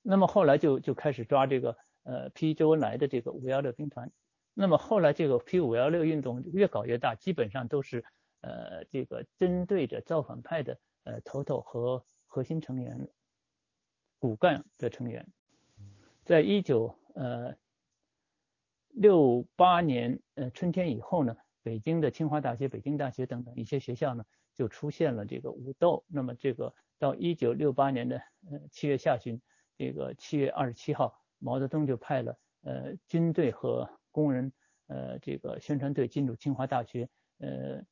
那么后来就就开始抓这个呃批周恩来的这个五幺六兵团。那么后来这个 P 五幺六运动越搞越大，基本上都是呃这个针对着造反派的呃头头和核心成员、骨干的成员。在一九呃六八年呃春天以后呢，北京的清华大学、北京大学等等一些学校呢就出现了这个武斗。那么这个到一九六八年的呃七月下旬，这个七月二十七号，毛泽东就派了呃军队和工人，呃，这个宣传队进入清华大学，呃，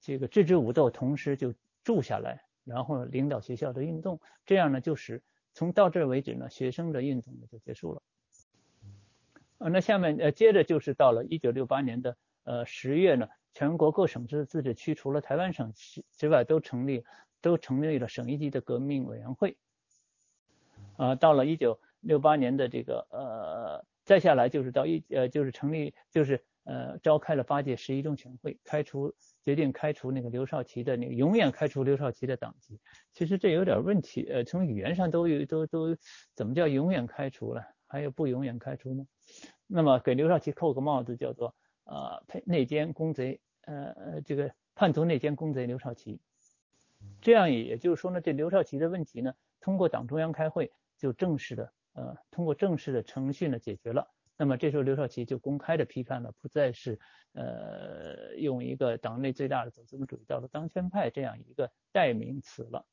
这个制止武斗，同时就住下来，然后领导学校的运动，这样呢，就使从到这为止呢，学生的运动呢就结束了。呃，那下面呃，接着就是到了一九六八年的呃十月呢，全国各省市自治区除了台湾省之外，都成立都成立了省一级的革命委员会。啊，到了一九六八年的这个呃。再下来就是到一呃就是成立就是呃召开了八届十一中全会，开除决定开除那个刘少奇的那个永远开除刘少奇的党籍。其实这有点问题，呃从语言上都有都都怎么叫永远开除了？还有不永远开除呢？那么给刘少奇扣个帽子叫做呃内奸公贼，呃呃这个叛徒内奸公贼刘少奇。这样也就是说呢，这刘少奇的问题呢，通过党中央开会就正式的呃通过正式的程序呢解决了。那么这时候刘少奇就公开的批判了，不再是呃用一个党内最大的走资本主义道路当权派这样一个代名词了。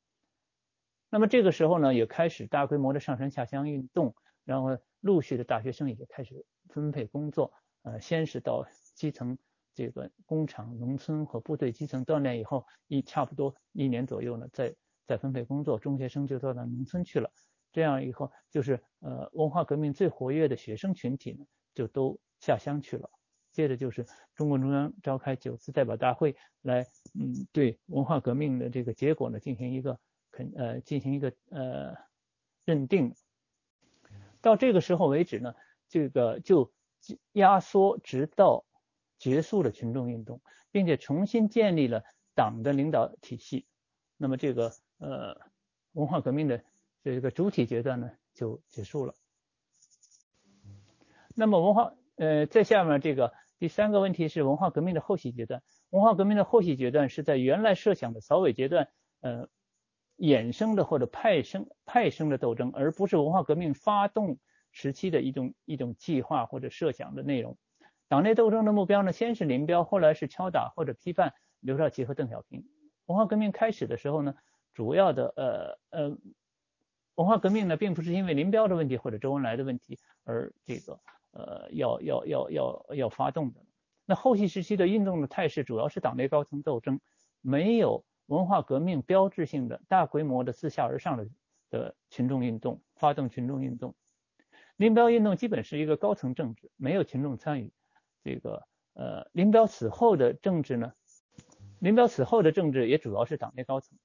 那么这个时候呢，也开始大规模的上山下乡运动，然后陆续的大学生也开始分配工作，呃，先是到基层这个工厂、农村和部队基层锻炼以后，一差不多一年左右呢，再再分配工作，中学生就到到农村去了。这样以后，就是呃文化革命最活跃的学生群体呢，就都下乡去了。接着就是中共中央召开九次代表大会，来嗯对文化革命的这个结果呢进行一个肯。呃，进行一个呃认定，到这个时候为止呢，这个就压缩直到结束了群众运动，并且重新建立了党的领导体系。那么这个呃文化革命的这个主体阶段呢就结束了。那么文化呃在下面这个第三个问题是文化革命的后续阶段。文化革命的后续阶段是在原来设想的扫尾阶段，呃。衍生的或者派生派生的斗争，而不是文化革命发动时期的一种一种计划或者设想的内容。党内斗争的目标呢，先是林彪，后来是敲打或者批判刘少奇和邓小平。文化革命开始的时候呢，主要的呃呃，文化革命呢，并不是因为林彪的问题或者周恩来的问题而这个呃要要要要要发动的。那后期时期的运动的态势，主要是党内高层斗争，没有。文化革命标志性的大规模的自下而上的的群众运动，发动群众运动。林彪运动基本是一个高层政治，没有群众参与。这个呃，林彪死后的政治呢，林彪死后的政治也主要是党内高层。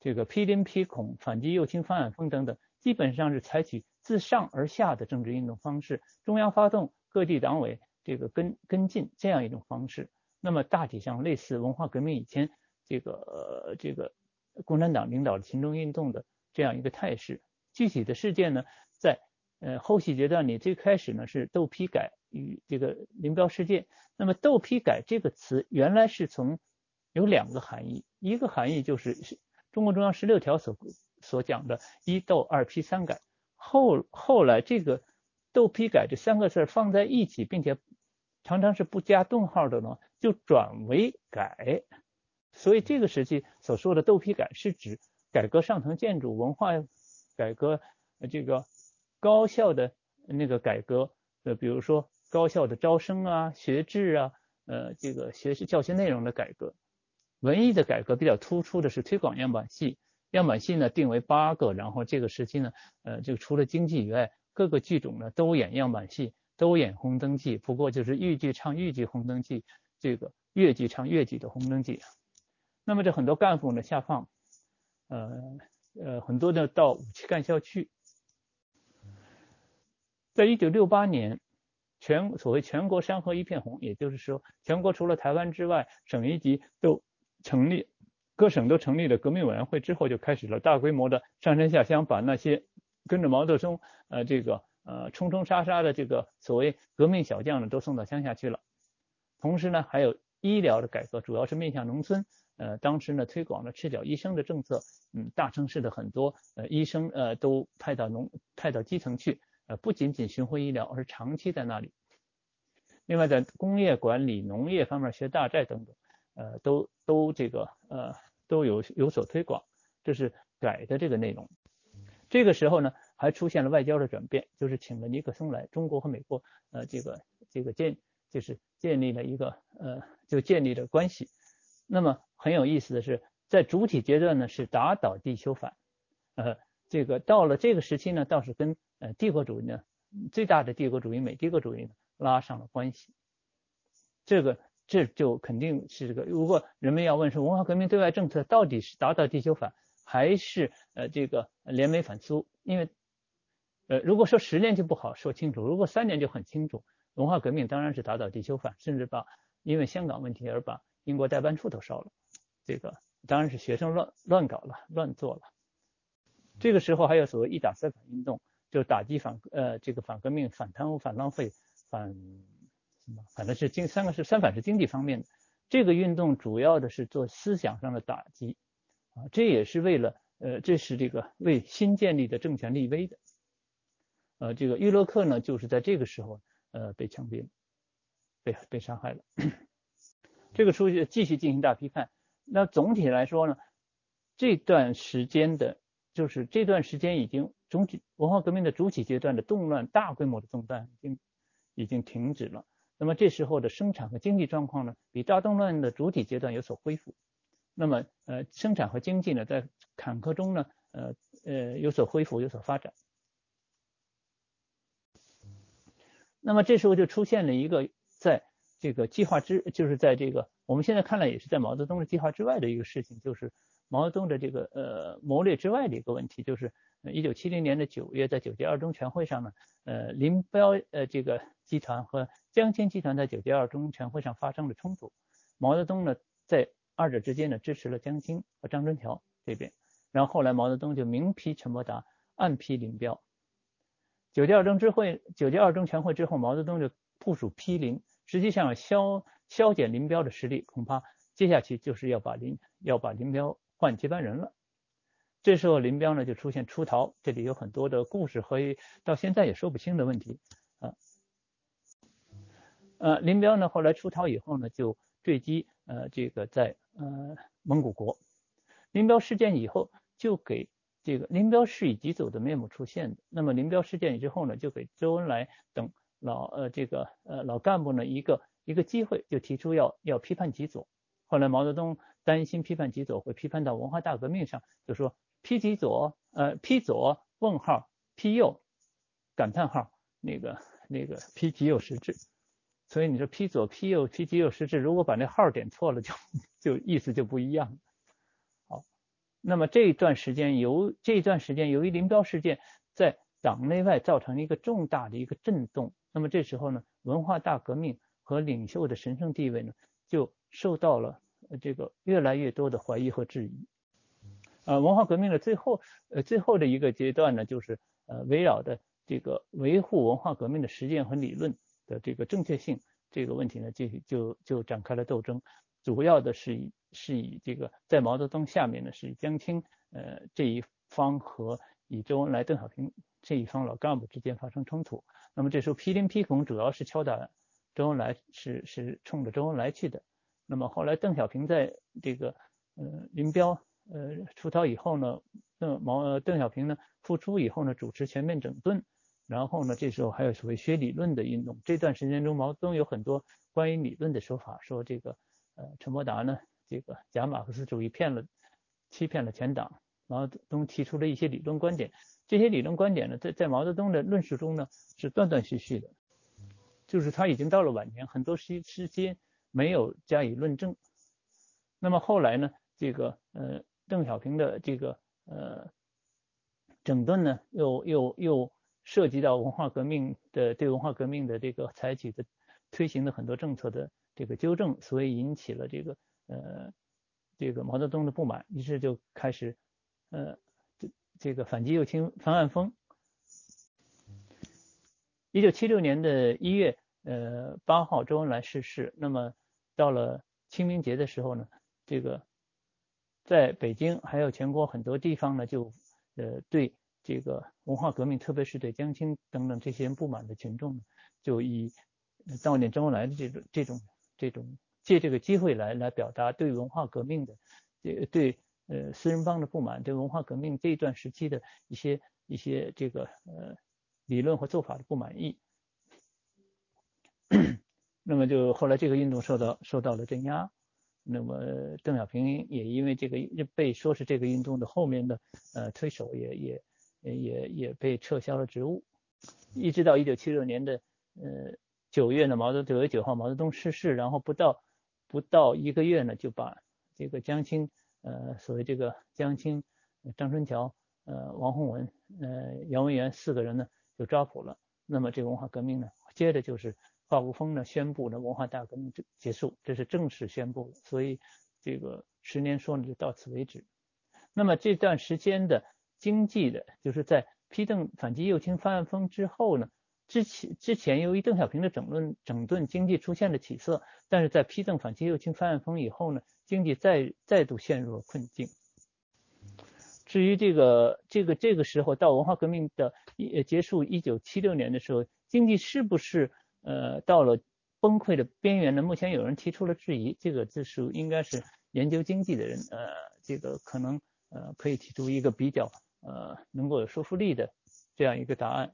这个批林批孔、反击右倾、翻案风等等，基本上是采取自上而下的政治运动方式，中央发动，各地党委这个跟跟进这样一种方式。那么大体上类似文化革命以前。这个这个共产党领导的群众运动的这样一个态势，具体的事件呢，在呃后续阶段里，最开始呢是斗批改与这个林彪事件。那么斗批改这个词原来是从有两个含义，一个含义就是中共中央十六条所所讲的一斗二批三改。后后来这个斗批改这三个字放在一起，并且常常是不加顿号的呢，就转为改。所以这个时期所说的“斗批改”是指改革上层建筑、文化改革，这个高校的那个改革，呃，比如说高校的招生啊、学制啊，呃，这个学习教学内容的改革。文艺的改革比较突出的是推广样板戏，样板戏呢定为八个，然后这个时期呢，呃，就除了京剧以外，各个剧种呢都演样板戏，都演红灯记，不过就是豫剧唱豫剧红灯记，这个越剧唱越剧的红灯记。那么这很多干部呢下放，呃呃很多呢到武器干校去。在一九六八年，全所谓全国山河一片红，也就是说全国除了台湾之外，省一级都成立，各省都成立了革命委员会之后，就开始了大规模的上山下乡，把那些跟着毛泽东呃这个呃冲冲杀杀的这个所谓革命小将呢都送到乡下去了。同时呢还有医疗的改革，主要是面向农村。呃，当时呢推广了赤脚医生的政策，嗯，大城市的很多呃医生呃都派到农派到基层去，呃，不仅仅巡回医疗，而是长期在那里。另外，在工业管理、农业方面学大寨等等，呃，都都这个呃都有有所推广，这是改的这个内容。这个时候呢，还出现了外交的转变，就是请了尼克松来，中国和美国呃这个这个建就是建立了一个呃就建立了关系。那么很有意思的是，在主体阶段呢是打倒地修反，呃，这个到了这个时期呢，倒是跟呃帝国主义呢最大的帝国主义美帝国主义呢拉上了关系。这个这就肯定是这个，如果人们要问说文化革命对外政策到底是打倒地球反，还是呃这个联美反苏？因为呃如果说十年就不好说清楚，如果三年就很清楚。文化革命当然是打倒地球反，甚至把因为香港问题而把。英国代办处都烧了，这个当然是学生乱乱搞了，乱做了。这个时候还有所谓一打三反运动，就打击反呃这个反革命、反贪污、反浪费、反，反正是经三个是三反是经济方面的。这个运动主要的是做思想上的打击啊，这也是为了呃这是这个为新建立的政权立威的。呃，这个玉洛克呢，就是在这个时候呃被枪毙了，被被杀害了。这个书就继续进行大批判。那总体来说呢，这段时间的，就是这段时间已经总体文化革命的主体阶段的动乱，大规模的动乱已经已经停止了。那么这时候的生产和经济状况呢，比大动乱的主体阶段有所恢复。那么呃，生产和经济呢，在坎坷中呢，呃呃有所恢复，有所发展。那么这时候就出现了一个在这个计划之，就是在这个我们现在看来也是在毛泽东的计划之外的一个事情，就是毛泽东的这个呃谋略之外的一个问题，就是一九七零年的九月，在九届二中全会上呢，呃林彪呃这个集团和江青集团在九届二中全会上发生了冲突，毛泽东呢在二者之间呢支持了江青和张春桥这边，然后后来毛泽东就明批陈伯达，暗批林彪。九届二中之会，九届二中全会之后，毛泽东就部署批林，实际上消消减林彪的实力，恐怕接下去就是要把林要把林彪换接班人了。这时候林彪呢就出现出逃，这里有很多的故事和到现在也说不清的问题啊。呃，林彪呢后来出逃以后呢，就坠机呃这个在呃蒙古国。林彪事件以后就给。这个林彪是以疾走的面目出现的。那么林彪事件之后呢，就给周恩来等老呃这个呃老干部呢一个一个机会，就提出要要批判极左。后来毛泽东担心批判极左会批判到文化大革命上，就说批极左呃批左问号批右感叹号那个那个批极右实质。所以你说批左批右批极右实质，如果把那号点错了，就 就意思就不一样。好那么这一段时间，由这一段时间，由于林彪事件在党内外造成了一个重大的一个震动，那么这时候呢，文化大革命和领袖的神圣地位呢，就受到了这个越来越多的怀疑和质疑。呃，文化革命的最后，呃，最后的一个阶段呢，就是呃，围绕的这个维护文化革命的实践和理论的这个正确性这个问题呢，就就就展开了斗争，主要的是以。是以这个在毛泽东下面呢，是以江青呃这一方和以周恩来、邓小平这一方老干部之间发生冲突。那么这时候批林批孔主要是敲打周恩来，是是冲着周恩来去的。那么后来邓小平在这个呃林彪呃出逃以后呢，邓毛邓小平呢复出以后呢，主持全面整顿。然后呢，这时候还有所谓学理论的运动。这段时间中，毛泽东有很多关于理论的说法，说这个呃陈伯达呢。这个假马克思主义骗了、欺骗了全党。毛泽东提出了一些理论观点，这些理论观点呢，在在毛泽东的论述中呢是断断续续的，就是他已经到了晚年，很多时时间没有加以论证。那么后来呢，这个呃邓小平的这个呃整顿呢，又又又涉及到文化革命的对文化革命的这个采取的推行的很多政策的这个纠正，所以引起了这个。呃，这个毛泽东的不满，于是就开始，呃，这这个反击右倾翻案风。一九七六年的一月，呃八号，周恩来逝世。那么到了清明节的时候呢，这个在北京还有全国很多地方呢，就呃对这个文化革命，特别是对江青等等这些人不满的群众，就以悼念周恩来的这种这种这种。借这个机会来来表达对文化革命的，这对呃四人帮的不满，对文化革命这一段时期的一些一些这个呃理论和做法的不满意。那么就后来这个运动受到受到了镇压，那么邓小平也因为这个被说是这个运动的后面的呃推手，也也也也被撤销了职务，一直到一九七六年的呃九月呢，毛泽九月九号毛泽东逝世，然后不到。不到一个月呢，就把这个江青，呃，所谓这个江青、张春桥、呃，王洪文、呃，杨文元四个人呢就抓捕了。那么这个文化革命呢，接着就是华国锋呢宣布了文化大革命结结束，这是正式宣布。所以这个十年说呢就到此为止。那么这段时间的经济的，就是在批邓反击右倾翻案风之后呢。之前之前，由于邓小平的整顿整顿经济出现了起色，但是在批邓反击右倾翻案风以后呢，经济再再度陷入了困境。至于这个这个这个时候到文化革命的一结束一九七六年的时候，经济是不是呃到了崩溃的边缘呢？目前有人提出了质疑，这个就是应该是研究经济的人，呃，这个可能呃可以提出一个比较呃能够有说服力的这样一个答案。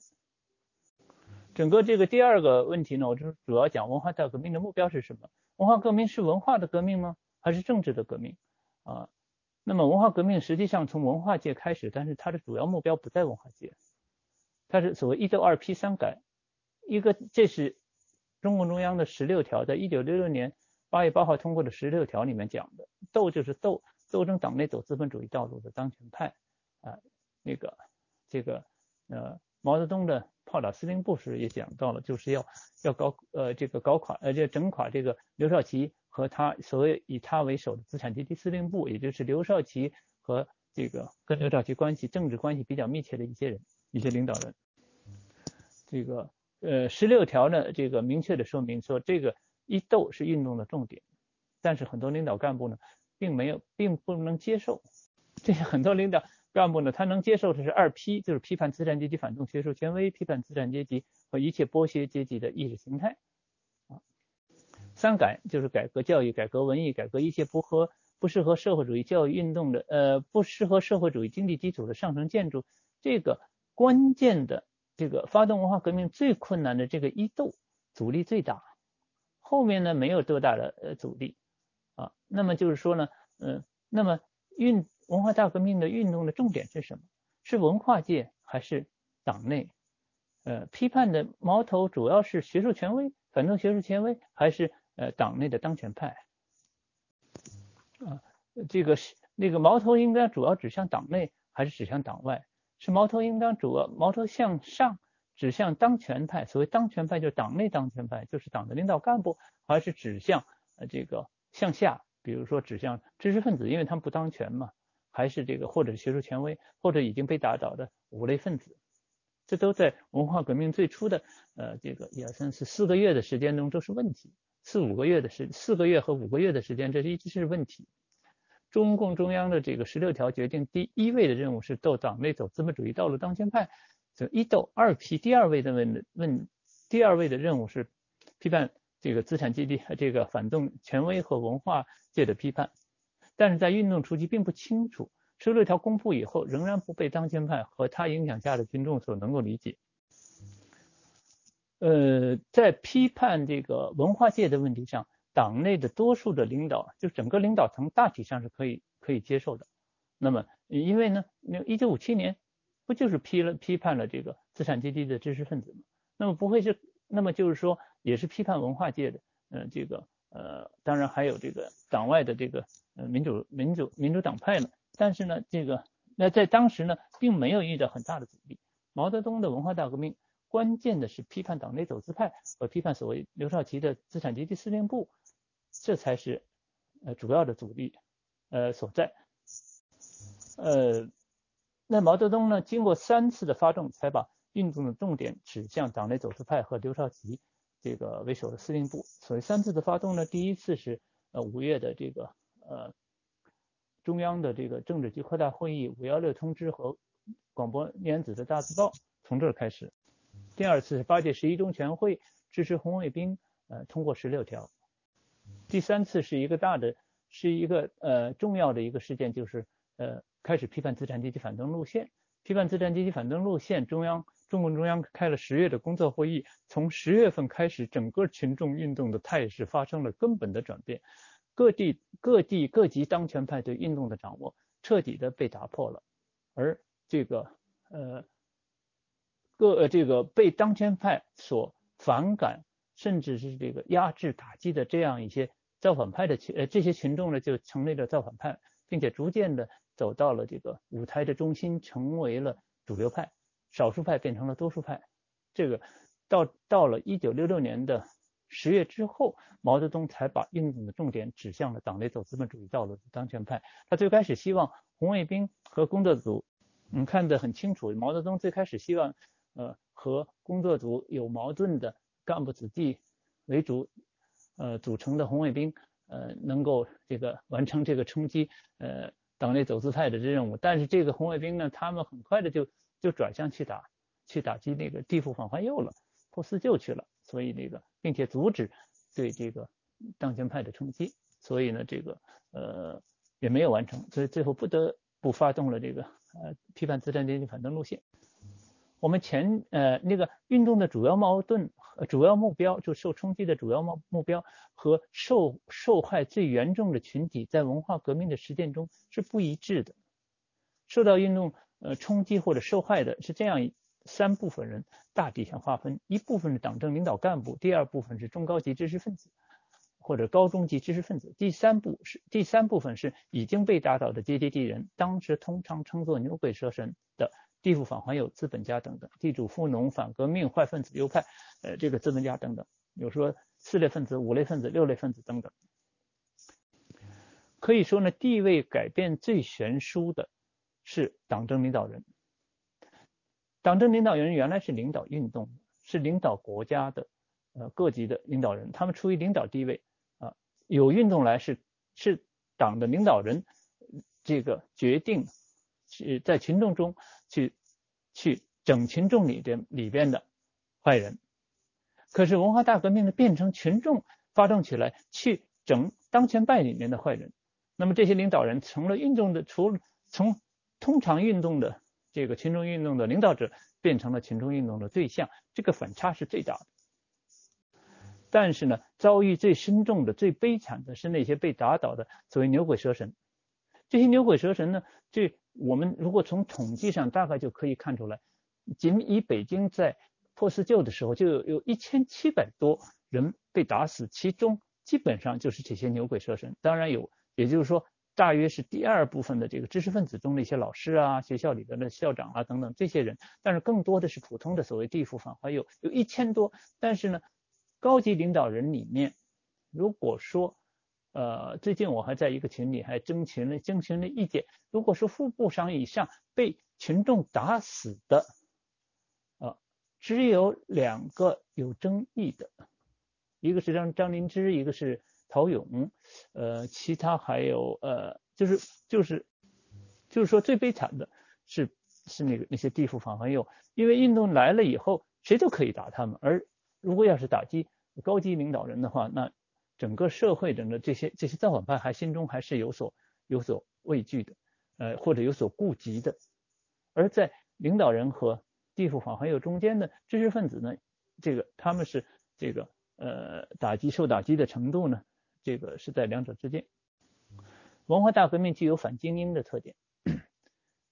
整个这个第二个问题呢，我就是主要讲文化大革命的目标是什么？文化革命是文化的革命吗？还是政治的革命？啊？那么文化革命实际上从文化界开始，但是它的主要目标不在文化界，它是所谓一斗二批三改，一个这是中共中央的十六条，在一九六六年八月八号通过的十六条里面讲的，斗就是斗斗争党内走资本主义道路的当权派啊，那个这个呃毛泽东的炮打司令部时也讲到了，就是要要搞呃这个搞垮呃这整垮这个刘少奇。和他所谓以他为首的资产阶级司令部，也就是刘少奇和这个跟刘少奇关系政治关系比较密切的一些人，一些领导人。这个呃十六条呢，这个明确的说明说这个一斗是运动的重点，但是很多领导干部呢，并没有并不能接受。这些很多领导干部呢，他能接受的是二批，就是批判资产阶级反动学术权威，批判资产阶级和一切剥削阶级的意识形态。啊三改就是改革教育、改革文艺、改革一切不合、不适合社会主义教育运动的呃不适合社会主义经济基础的上层建筑。这个关键的这个发动文化革命最困难的这个一斗阻力最大，后面呢没有多大的呃阻力啊。那么就是说呢，嗯，那么运文化大革命的运动的重点是什么？是文化界还是党内？呃，批判的矛头主要是学术权威，反正学术权威还是？呃，党内的当权派啊，这个是那个矛头应该主要指向党内还是指向党外？是矛头应当主矛头向上指向当权派，所谓当权派就是党内当权派，就是党的领导干部，还是指向呃这个向下，比如说指向知识分子，因为他们不当权嘛，还是这个或者学术权威，或者已经被打倒的五类分子？这都在文化革命最初的呃这个一二三四四个月的时间中都是问题。四五个月的时，四个月和五个月的时间，这一直是问题。中共中央的这个十六条决定，第一位的任务是斗党内走资本主义道路当权派，就一斗二批。第二位的问问，第二位的任务是批判这个资产阶级这个反动权威和文化界的批判。但是在运动初期并不清楚，十六条公布以后，仍然不被当权派和他影响下的群众所能够理解。呃，在批判这个文化界的问题上，党内的多数的领导，就整个领导层大体上是可以可以接受的。那么，因为呢，那一九五七年不就是批了批判了这个资产阶级的知识分子吗？那么不会是，那么就是说也是批判文化界的，呃，这个呃，当然还有这个党外的这个呃民主民主民主党派呢。但是呢，这个那在当时呢，并没有遇到很大的阻力。毛泽东的文化大革命。关键的是批判党内走资派和批判所谓刘少奇的资产阶级司令部，这才是呃主要的阻力呃所在。呃，那毛泽东呢，经过三次的发动，才把运动的重点指向党内走资派和刘少奇这个为首的司令部。所谓三次的发动呢，第一次是呃五月的这个呃中央的这个政治局扩大会议五幺六通知和广播联子的大字报，从这儿开始。第二次是八届十一中全会支持红卫兵，呃，通过十六条。第三次是一个大的，是一个呃重要的一个事件，就是呃开始批判资产阶级反动路线。批判资产阶级反动路线，中央中共中央开了十月的工作会议，从十月份开始，整个群众运动的态势发生了根本的转变，各地各地各级当权派对运动的掌握彻底的被打破了，而这个呃。各这个被当权派所反感，甚至是这个压制打击的这样一些造反派的群，呃，这些群众呢就成立了造反派，并且逐渐的走到了这个舞台的中心，成为了主流派，少数派变成了多数派。这个到到了一九六六年的十月之后，毛泽东才把运动的重点指向了党内走资本主义道路的当权派。他最开始希望红卫兵和工作组，嗯，看得很清楚，毛泽东最开始希望。呃，和工作组有矛盾的干部子弟为主，呃，组成的红卫兵，呃，能够这个完成这个冲击呃党内走资派的任务。但是这个红卫兵呢，他们很快的就就转向去打去打击那个地富反坏右了，破四旧去了，所以那个并且阻止对这个当权派的冲击，所以呢这个呃也没有完成，所以最后不得不发动了这个呃批判资产阶级反动路线。我们前呃那个运动的主要矛盾、主要目标，就受冲击的主要目目标和受受害最严重的群体，在文化革命的实践中是不一致的。受到运动呃冲击或者受害的是这样三部分人，大体上划分：一部分是党政领导干部，第二部分是中高级知识分子或者高中级知识分子，第三部是第三部分是已经被打倒的阶级敌人，当时通常称作牛鬼蛇神的。地富反还有资本家等等，地主富农反革命坏分子右派，呃，这个资本家等等，有说四类分子、五类分子、六类分子等等。可以说呢，地位改变最悬殊的是党政领导人。党政领导人原来是领导运动，是领导国家的，呃，各级的领导人，他们处于领导地位啊。有运动来是是党的领导人这个决定。是在群众中去去整群众里边里边的坏人，可是文化大革命呢变成群众发动起来去整当权派里面的坏人，那么这些领导人成了运动的，除了从通常运动的这个群众运动的领导者，变成了群众运动的对象，这个反差是最大的。但是呢，遭遇最深重的、最悲惨的是那些被打倒的所谓牛鬼蛇神。这些牛鬼蛇神呢，这我们如果从统计上大概就可以看出来，仅以北京在破四旧的时候，就有有一千七百多人被打死，其中基本上就是这些牛鬼蛇神。当然有，也就是说，大约是第二部分的这个知识分子中的一些老师啊，学校里的校长啊等等这些人，但是更多的是普通的所谓地富反坏右，有一千多。但是呢，高级领导人里面，如果说呃，最近我还在一个群里还征询了征询了意见。如果是副部长以上被群众打死的，呃，只有两个有争议的，一个是张张灵芝，一个是陶勇，呃，其他还有呃，就是就是就是说最悲惨的是是那个那些地富反还右，因为运动来了以后，谁都可以打他们，而如果要是打击高级领导人的话，那。整个社会中的这些这些造反派还心中还是有所有所畏惧的，呃或者有所顾及的，而在领导人和地富反还有中间的知识分子呢，这个他们是这个呃打击受打击的程度呢，这个是在两者之间。文化大革命具有反精英的特点，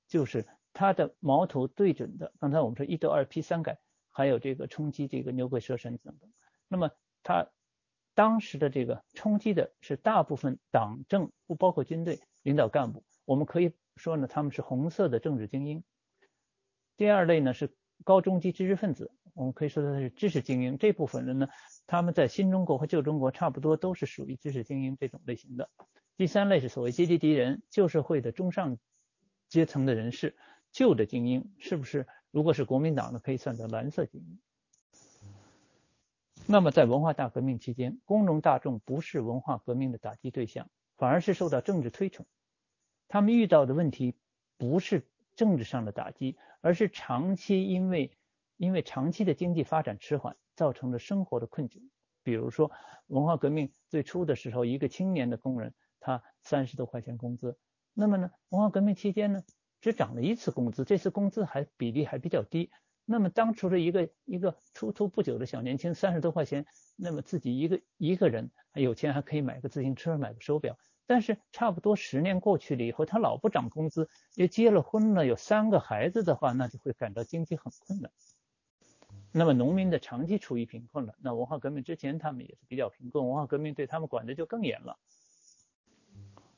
就是它的矛头对准的，刚才我们说一斗二批三改，还有这个冲击这个牛鬼蛇神等等，那么它。当时的这个冲击的是大部分党政，不包括军队领导干部。我们可以说呢，他们是红色的政治精英。第二类呢是高中级知识分子，我们可以说他是知识精英。这部分人呢，他们在新中国和旧中国差不多都是属于知识精英这种类型的。第三类是所谓阶级敌人，旧社会的中上阶层的人士，旧的精英，是不是？如果是国民党呢，可以算作蓝色精英。那么，在文化大革命期间，工农大众不是文化革命的打击对象，反而是受到政治推崇。他们遇到的问题不是政治上的打击，而是长期因为因为长期的经济发展迟缓造成的生活的困窘。比如说，文化革命最初的时候，一个青年的工人他三十多块钱工资，那么呢，文化革命期间呢，只涨了一次工资，这次工资还比例还比较低。那么当初的一个一个出头不久的小年轻，三十多块钱，那么自己一个一个人有钱，还可以买个自行车，买个手表。但是差不多十年过去了以后，他老不涨工资，又结了婚了，有三个孩子的话，那就会感到经济很困难。那么农民的长期处于贫困了。那文化革命之前他们也是比较贫困，文化革命对他们管的就更严了。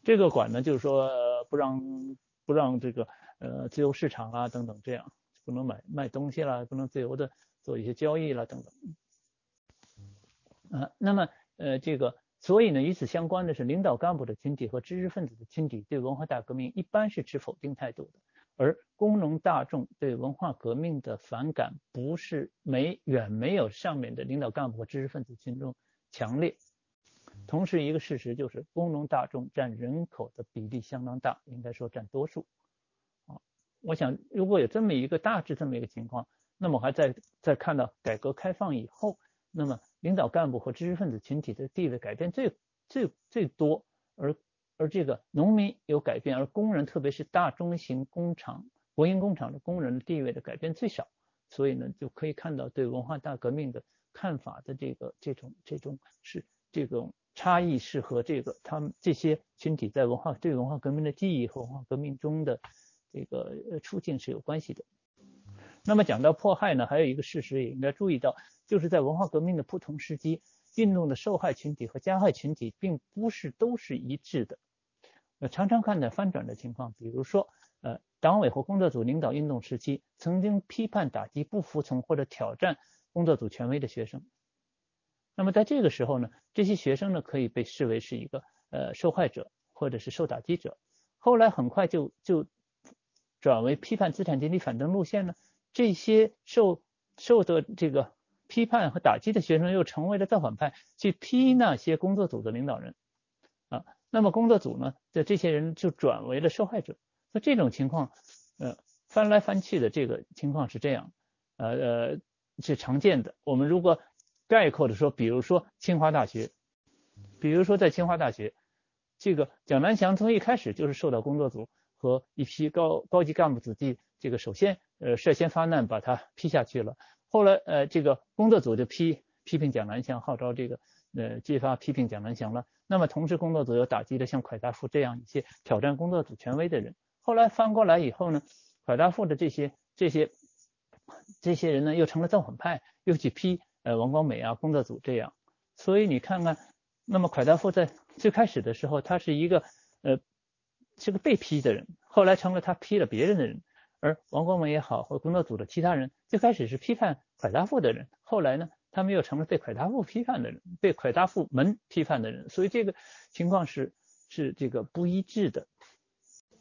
这个管呢，就是说不让不让这个呃自由市场啊等等这样。不能买卖东西了，不能自由的做一些交易了，等等。啊，那么呃，这个，所以呢，与此相关的是，领导干部的群体和知识分子的群体对文化大革命一般是持否定态度的，而工农大众对文化革命的反感不是没远没有上面的领导干部和知识分子群众强烈。同时，一个事实就是，工农大众占人口的比例相当大，应该说占多数。我想，如果有这么一个大致这么一个情况，那么还在在看到改革开放以后，那么领导干部和知识分子群体的地位改变最最最多，而而这个农民有改变，而工人特别是大中型工厂、国营工厂的工人的地位的改变最少，所以呢，就可以看到对文化大革命的看法的这个这种这种是这种差异是和这个他们这些群体在文化对文化革命的记忆和文化革命中的这个处境是有关系的。那么讲到迫害呢，还有一个事实也应该注意到，就是在文化革命的不同时期，运动的受害群体和加害群体并不是都是一致的，呃，常常看到翻转的情况。比如说，呃，党委和工作组领导运动时期，曾经批判打击不服从或者挑战工作组权威的学生，那么在这个时候呢，这些学生呢可以被视为是一个呃受害者或者是受打击者。后来很快就就转为批判资产阶级反动路线呢。这些受受的这个批判和打击的学生又成为了造反派，去批那些工作组的领导人啊。那么工作组呢的这些人就转为了受害者。那这种情况，呃，翻来翻去的这个情况是这样，呃呃是常见的。我们如果概括的说，比如说清华大学，比如说在清华大学，这个蒋南翔从一开始就是受到工作组和一批高高级干部子弟这个首先。呃，率先发难，把他批下去了。后来，呃，这个工作组就批批评蒋南翔，号召这个呃揭发批评蒋南翔了。那么，同时工作组又打击了像蒯大富这样一些挑战工作组权威的人。后来翻过来以后呢，蒯大富的这些这些这些人呢，又成了造反派，又去批呃王光美啊工作组这样。所以你看看，那么蒯大富在最开始的时候，他是一个呃是个被批的人，后来成了他批了别人的人。而王光美也好，或工作组的其他人，最开始是批判蒯大富的人，后来呢，他们又成了被蒯大富批判的人，被蒯大富门批判的人，所以这个情况是是这个不一致的，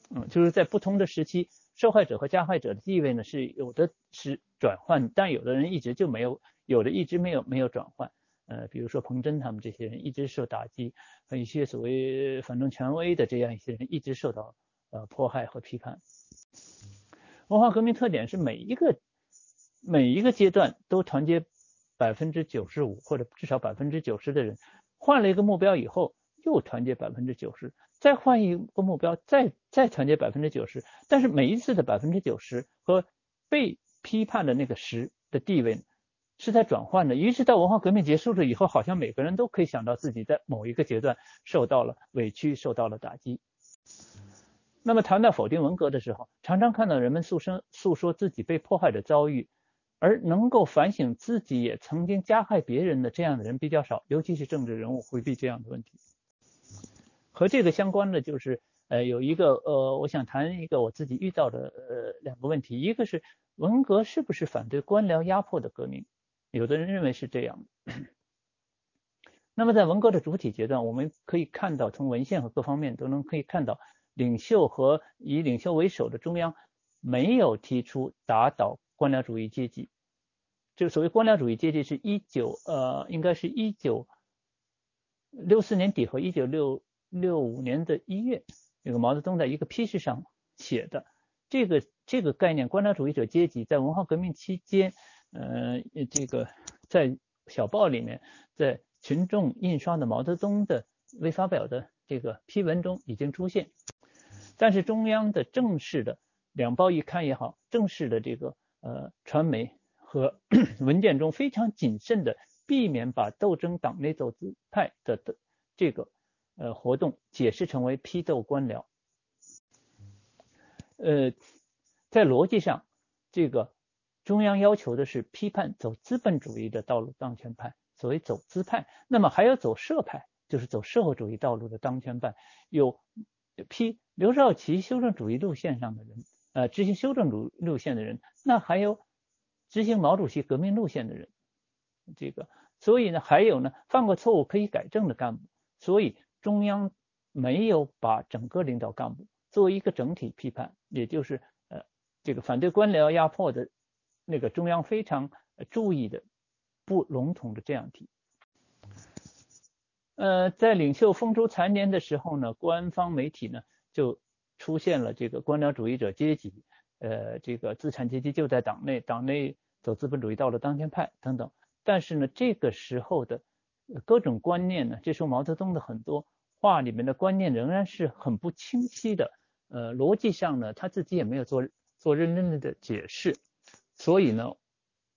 嗯，就是在不同的时期，受害者和加害者的地位呢是有的是转换，但有的人一直就没有，有的一直没有没有转换，呃，比如说彭真他们这些人一直受打击，和一些所谓反动权威的这样一些人一直受到呃迫害和批判。文化革命特点是每一个每一个阶段都团结百分之九十五或者至少百分之九十的人，换了一个目标以后又团结百分之九十，再换一个目标再再团结百分之九十，但是每一次的百分之九十和被批判的那个十的地位是在转换的，于是到文化革命结束了以后，好像每个人都可以想到自己在某一个阶段受到了委屈，受到了打击。那么谈到否定文革的时候，常常看到人们诉声诉说自己被迫害的遭遇，而能够反省自己也曾经加害别人的这样的人比较少，尤其是政治人物回避这样的问题。和这个相关的就是，呃，有一个呃，我想谈一个我自己遇到的呃两个问题，一个是文革是不是反对官僚压迫的革命？有的人认为是这样。那么在文革的主体阶段，我们可以看到，从文献和各方面都能可以看到。领袖和以领袖为首的中央没有提出打倒官僚主义阶级。这个所谓官僚主义阶级，是一九呃，应该是一九六四年底和一九六六五年的一月，那个毛泽东在一个批示上写的。这个这个概念，官僚主义者阶级，在文化革命期间，呃，这个在小报里面，在群众印刷的毛泽东的未发表的这个批文中已经出现。但是中央的正式的两报一刊也好，正式的这个呃传媒和 文件中非常谨慎的避免把斗争党内走资派的的这个呃活动解释成为批斗官僚。呃，在逻辑上，这个中央要求的是批判走资本主义的道路当权派，所谓走资派，那么还有走社派，就是走社会主义道路的当权派，有批。刘少奇修正主义路线上的人，呃，执行修正主路线的人，那还有执行毛主席革命路线的人，这个，所以呢，还有呢，犯过错误可以改正的干部，所以中央没有把整个领导干部作为一个整体批判，也就是呃，这个反对官僚压迫的那个中央非常注意的不笼统的这样提。呃，在领袖风烛残年的时候呢，官方媒体呢。就出现了这个官僚主义者阶级，呃，这个资产阶级就在党内，党内走资本主义道路当权派等等。但是呢，这个时候的各种观念呢，这时候毛泽东的很多话里面的观念仍然是很不清晰的。呃，逻辑上呢，他自己也没有做做认真的解释。所以呢，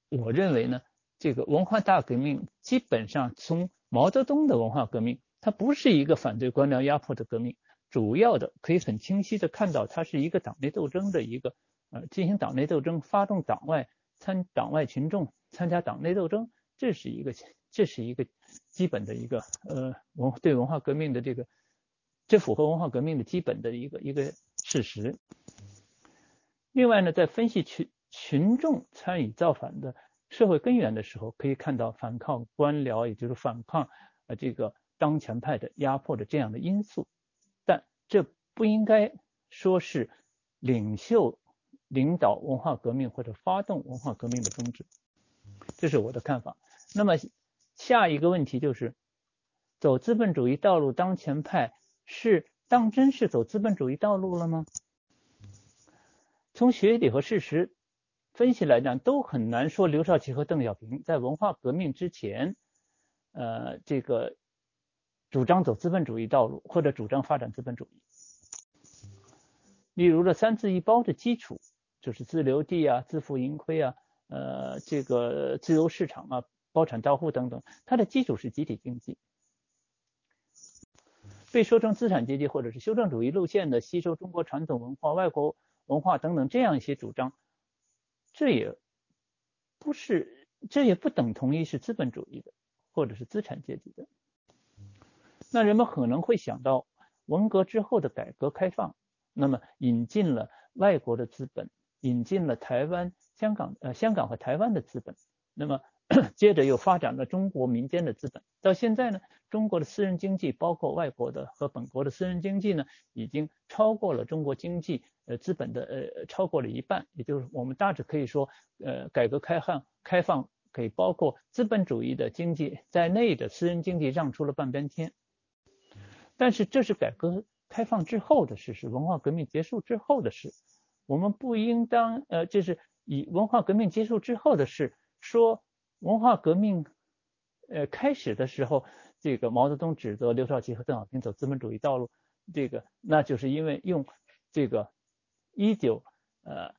我认为呢，这个文化大革命基本上从毛泽东的文化革命，它不是一个反对官僚压迫的革命，主要的可以很清晰的看到，它是一个党内斗争的一个呃进行党内斗争，发动党外参党外群众参加党内斗争。这是一个，这是一个基本的一个呃文对文化革命的这个，这符合文化革命的基本的一个一个事实。另外呢，在分析群群众参与造反的社会根源的时候，可以看到反抗官僚，也就是反抗呃这个当权派的压迫的这样的因素。但这不应该说是领袖领导文化革命或者发动文化革命的宗旨，这是我的看法。那么下一个问题就是，走资本主义道路当权派是当真是走资本主义道路了吗？从学理和事实分析来讲，都很难说刘少奇和邓小平在文化革命之前，呃，这个主张走资本主义道路或者主张发展资本主义。例如这三自一包的基础就是自留地啊、自负盈亏啊、呃，这个自由市场啊。包产到户等等，它的基础是集体经济。被说成资产阶级或者是修正主义路线的吸收中国传统文化、外国文化等等这样一些主张，这也不是，这也不等同于是资本主义的或者是资产阶级的。那人们可能会想到文革之后的改革开放，那么引进了外国的资本，引进了台湾、香港呃香港和台湾的资本，那么。接着又发展了中国民间的资本，到现在呢，中国的私人经济，包括外国的和本国的私人经济呢，已经超过了中国经济呃资本的呃超过了一半，也就是我们大致可以说，呃，改革开放开放给包括资本主义的经济在内的私人经济让出了半边天。但是这是改革开放之后的事，是文化革命结束之后的事，我们不应当呃，就是以文化革命结束之后的事说。文化革命，呃，开始的时候，这个毛泽东指责刘少奇和邓小平走资本主义道路，这个那就是因为用这个一九呃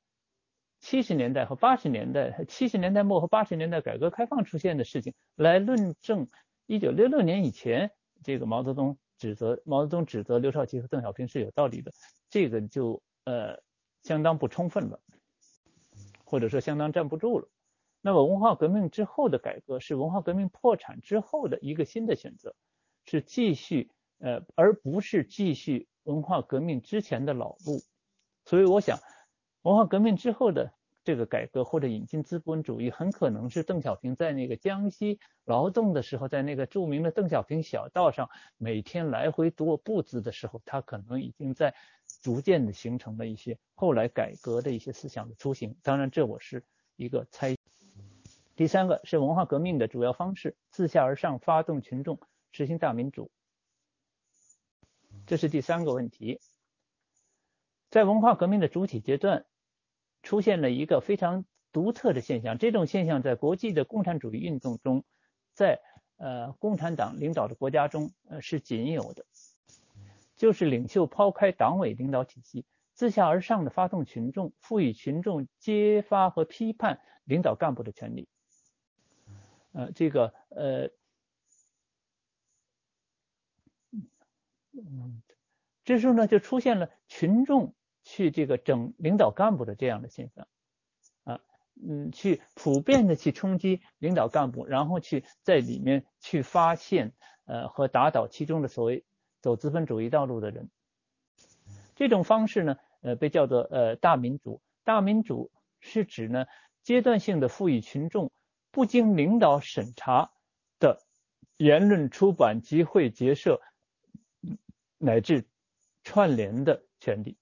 七十年代和八十年代，七十年代末和八十年代改革开放出现的事情来论证一九六六年以前这个毛泽东指责毛泽东指责刘少奇和邓小平是有道理的，这个就呃相当不充分了，或者说相当站不住了。那么文化革命之后的改革是文化革命破产之后的一个新的选择，是继续呃，而不是继续文化革命之前的老路。所以我想，文化革命之后的这个改革或者引进资本主义，很可能是邓小平在那个江西劳动的时候，在那个著名的邓小平小道上每天来回踱步子的时候，他可能已经在逐渐的形成了一些后来改革的一些思想的雏形。当然，这我是一个猜。第三个是文化革命的主要方式，自下而上发动群众，实行大民主。这是第三个问题。在文化革命的主体阶段，出现了一个非常独特的现象，这种现象在国际的共产主义运动中，在呃共产党领导的国家中呃是仅有的，就是领袖抛开党委领导体系，自下而上的发动群众，赋予群众揭发和批判领导干部的权利。呃，这个呃，嗯，这时候呢，就出现了群众去这个整领导干部的这样的现象，啊，嗯，去普遍的去冲击领导干部，然后去在里面去发现呃和打倒其中的所谓走资本主义道路的人，这种方式呢，呃，被叫做呃大民主。大民主是指呢阶段性的赋予群众。不经领导审查的言论出版、集会、结社乃至串联的权利。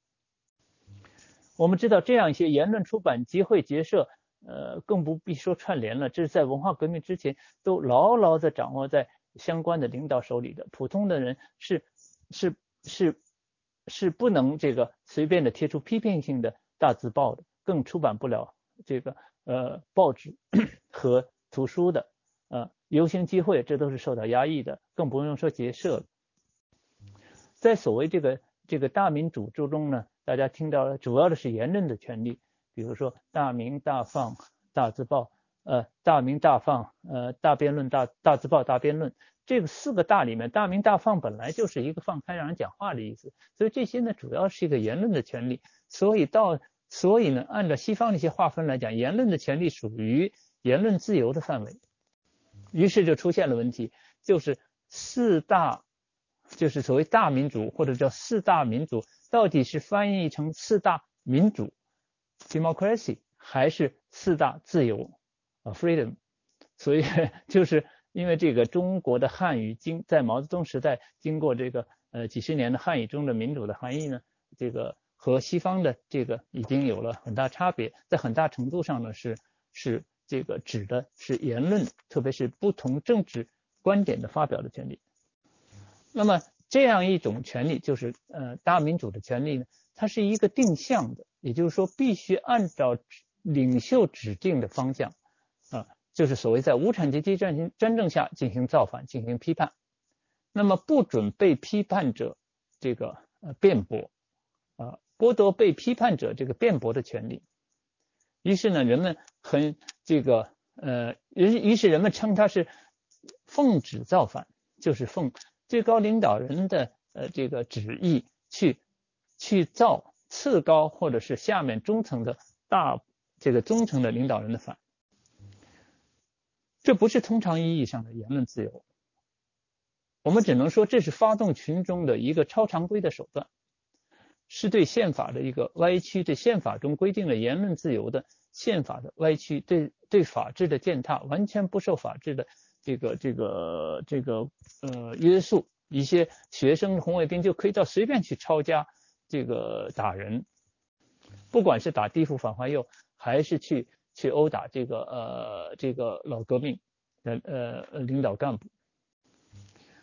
我们知道，这样一些言论出版、集会、结社，呃，更不必说串联了。这是在文化革命之前都牢牢的掌握在相关的领导手里的。普通的人是是是是不能这个随便的贴出批评性的大字报的，更出版不了这个。呃报纸和图书的，呃游行集会，这都是受到压抑的，更不用说结社了。在所谓这个这个大民主之中呢，大家听到了，主要的是言论的权利，比如说大明大放大字报，呃大明大放呃大辩论大大字报大辩论，这个四个大里面，大明大放本来就是一个放开让人讲话的意思，所以这些呢主要是一个言论的权利，所以到所以呢按照西方的一些划分来讲，言论的权利属于言论自由的范围，于是就出现了问题，就是四大。就是所谓大民主或者叫四大民主，到底是翻译成四大民主 （democracy） 还是四大自由啊 （freedom）？所以 就是因为这个中国的汉语经在毛泽东时代经过这个呃几十年的汉语中的民主的含义呢，这个和西方的这个已经有了很大差别，在很大程度上呢是是这个指的是言论，特别是不同政治观点的发表的权利。那么这样一种权利，就是呃大民主的权利呢，它是一个定向的，也就是说必须按照领袖指定的方向啊，就是所谓在无产阶级战争真正下进行造反、进行批判，那么不准被批判者这个呃辩驳啊，剥夺被批判者这个辩驳的权利。于是呢，人们很这个呃，于于是人们称他是奉旨造反，就是奉。最高领导人的呃这个旨意去去造次高或者是下面中层的大这个中层的领导人的反，这不是通常意义上的言论自由，我们只能说这是发动群众的一个超常规的手段，是对宪法的一个歪曲，对宪法中规定的言论自由的宪法的歪曲，对对法治的践踏，完全不受法治的。这个这个这个呃约束一些学生红卫兵就可以到随便去抄家，这个打人，不管是打地富反坏右，还是去去殴打这个呃这个老革命的呃领导干部。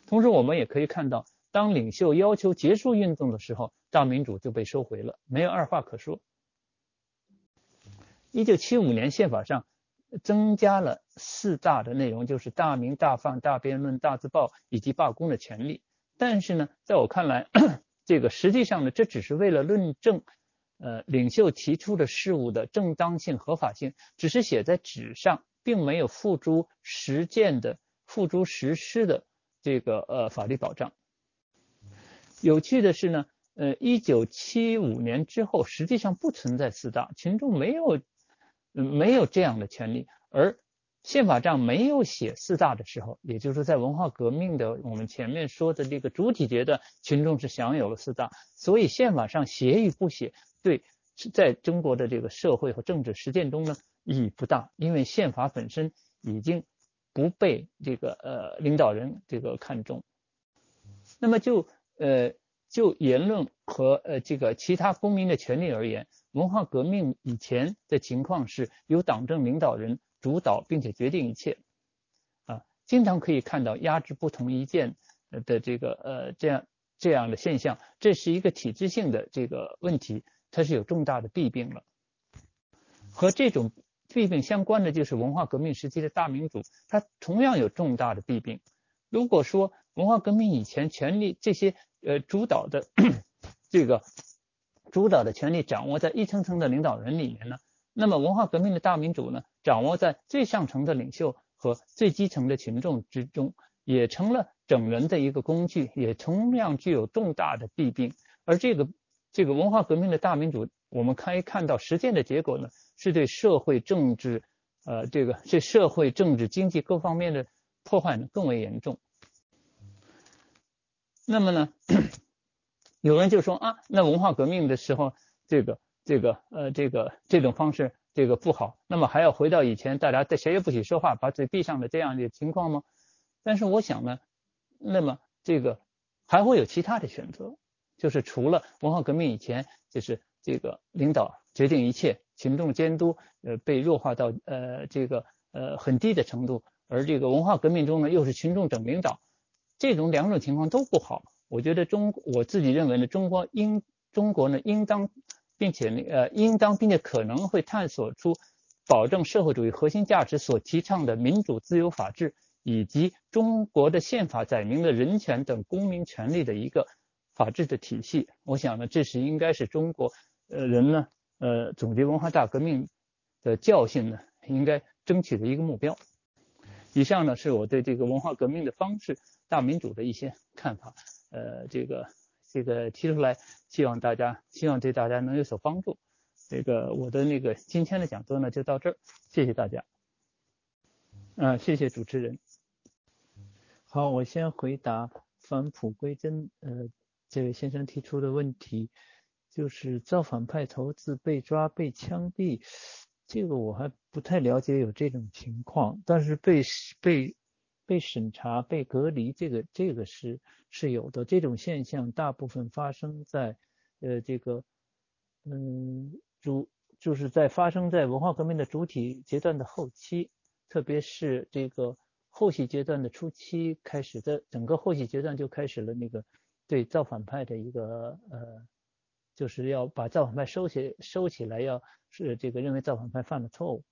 同时，我们也可以看到，当领袖要求结束运动的时候，大民主就被收回了，没有二话可说。一九七五年宪法上。增加了四大的内容，就是大明大放、大辩论、大字报以及罢工的权利。但是呢，在我看来，这个实际上呢，这只是为了论证，呃，领袖提出的事物的正当性、合法性，只是写在纸上，并没有付诸实践的、付诸实施的这个呃法律保障。有趣的是呢，呃，一九七五年之后，实际上不存在四大，群众没有。没有这样的权利，而宪法上没有写四大的时候，也就是，在文化革命的我们前面说的这个主体阶段，群众是享有了四大，所以宪法上写与不写，对在中国的这个社会和政治实践中呢意义不大，因为宪法本身已经不被这个呃领导人这个看重。那么就呃就言论和呃这个其他公民的权利而言。文化革命以前的情况是由党政领导人主导并且决定一切，啊，经常可以看到压制不同意见的这个呃这样这样的现象，这是一个体制性的这个问题，它是有重大的弊病了。和这种弊病相关的就是文化革命时期的大民主，它同样有重大的弊病。如果说文化革命以前权力这些呃主导的 这个。主导的权力掌握在一层层的领导人里面呢，那么文化革命的大民主呢，掌握在最上层的领袖和最基层的群众之中，也成了整人的一个工具，也同样具有重大的弊病。而这个这个文化革命的大民主，我们可以看到实践的结果呢，是对社会政治，呃，这个这社会政治经济各方面的破坏呢更为严重。那么呢？有人就说啊，那文化革命的时候，这个这个呃这个这种方式这个不好，那么还要回到以前大家在谁也不许说话，把嘴闭上的这样的情况吗？但是我想呢，那么这个还会有其他的选择，就是除了文化革命以前，就是这个领导决定一切，群众监督呃被弱化到呃这个呃很低的程度，而这个文化革命中呢又是群众整领导，这种两种情况都不好。我觉得中我自己认为呢，中国应中国呢应当，并且呢呃应当并且可能会探索出保证社会主义核心价值所提倡的民主、自由、法治，以及中国的宪法载明的人权等公民权利的一个法治的体系。我想呢，这是应该是中国呃人呢呃总结文化大革命的教训呢，应该争取的一个目标。以上呢是我对这个文化革命的方式、大民主的一些看法。呃，这个这个提出来，希望大家希望对大家能有所帮助。这个我的那个今天的讲座呢就到这儿，谢谢大家。嗯，谢谢主持人。好，我先回答返璞归真呃这位先生提出的问题，就是造反派头子被抓被枪毙，这个我还不太了解有这种情况，但是被被。被审查、被隔离，这个这个是是有的。这种现象大部分发生在呃这个嗯主就是在发生在文化革命的主体阶段的后期，特别是这个后期阶段的初期开始在，整个后期阶段就开始了那个对造反派的一个呃就是要把造反派收起收起来，要是这个认为造反派犯了错误，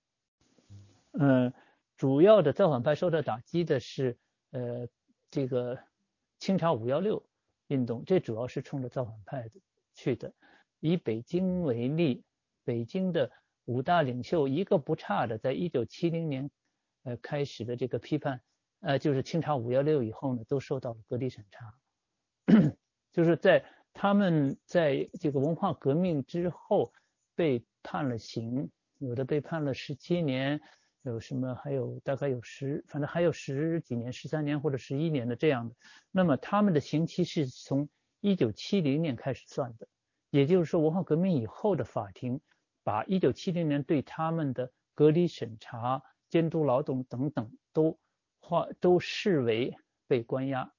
嗯。主要的造反派受到打击的是，呃，这个清朝五幺六运动，这主要是冲着造反派去的。以北京为例，北京的五大领袖一个不差的，在一九七零年，呃，开始的这个批判，呃，就是清朝五幺六以后呢，都受到了隔离审查，就是在他们在这个文化革命之后被判了刑，有的被判了十七年。有什么？还有大概有十，反正还有十几年、十三年或者十一年的这样的。那么他们的刑期是从一九七零年开始算的，也就是说，文化革命以后的法庭把一九七零年对他们的隔离审查、监督劳动等等都划都视为被关押。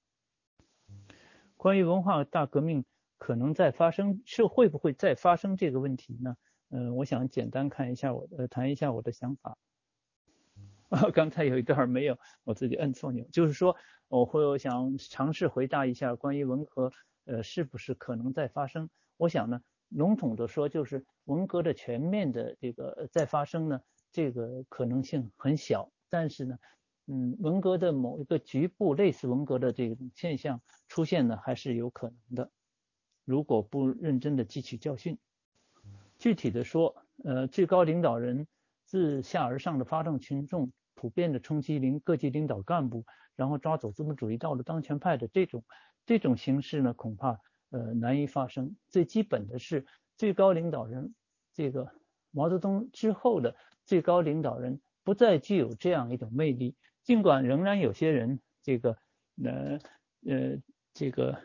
关于文化大革命可能再发生，是会不会再发生这个问题呢？嗯，我想简单看一下我呃谈一下我的想法。刚才有一段没有，我自己摁错钮。就是说，我会想尝试回答一下关于文革，呃，是不是可能再发生？我想呢，笼统的说，就是文革的全面的这个再发生呢，这个可能性很小。但是呢，嗯，文革的某一个局部类似文革的这种现象出现呢，还是有可能的。如果不认真的汲取教训，具体的说，呃，最高领导人自下而上的发动群众。普遍的冲击领各级领导干部，然后抓走资本主义道路当权派的这种这种形式呢，恐怕呃难以发生。最基本的是最高领导人这个毛泽东之后的最高领导人不再具有这样一种魅力，尽管仍然有些人这个呃呃这个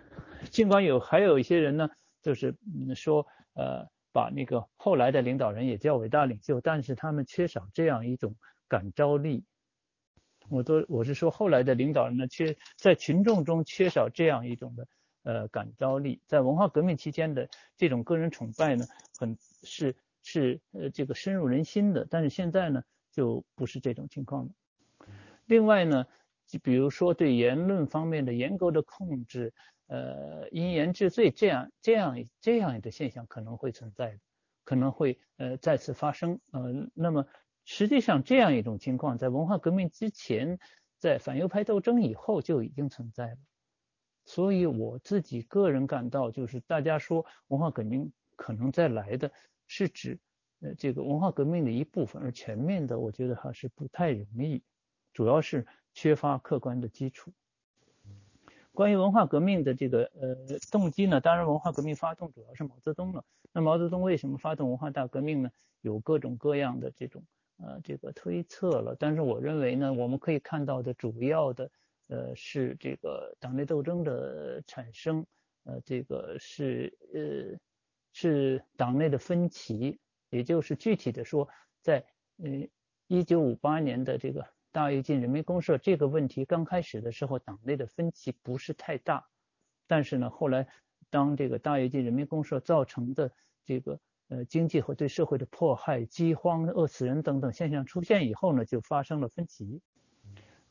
尽管有还有一些人呢，就是说呃把那个后来的领导人也叫伟大领袖，但是他们缺少这样一种。感召力，我都我是说后来的领导人呢，缺在群众中缺少这样一种的呃感召力，在文化革命期间的这种个人崇拜呢，很是是呃这个深入人心的，但是现在呢就不是这种情况了。另外呢，就比如说对言论方面的严格的控制，呃因言治罪这样这样这样的现象可能会存在，可能会呃再次发生，呃那么。实际上，这样一种情况在文化革命之前，在反右派斗争以后就已经存在了。所以我自己个人感到，就是大家说文化革命可能再来的是指呃这个文化革命的一部分，而全面的，我觉得还是不太容易，主要是缺乏客观的基础。关于文化革命的这个呃动机呢，当然文化革命发动主要是毛泽东了。那毛泽东为什么发动文化大革命呢？有各种各样的这种。呃，这个推测了，但是我认为呢，我们可以看到的主要的，呃，是这个党内斗争的产生，呃，这个是呃是党内的分歧，也就是具体的说，在嗯一九五八年的这个大跃进人民公社这个问题刚开始的时候，党内的分歧不是太大，但是呢，后来当这个大跃进人民公社造成的这个。呃，经济和对社会的迫害、饥荒、饿死人等等现象出现以后呢，就发生了分歧。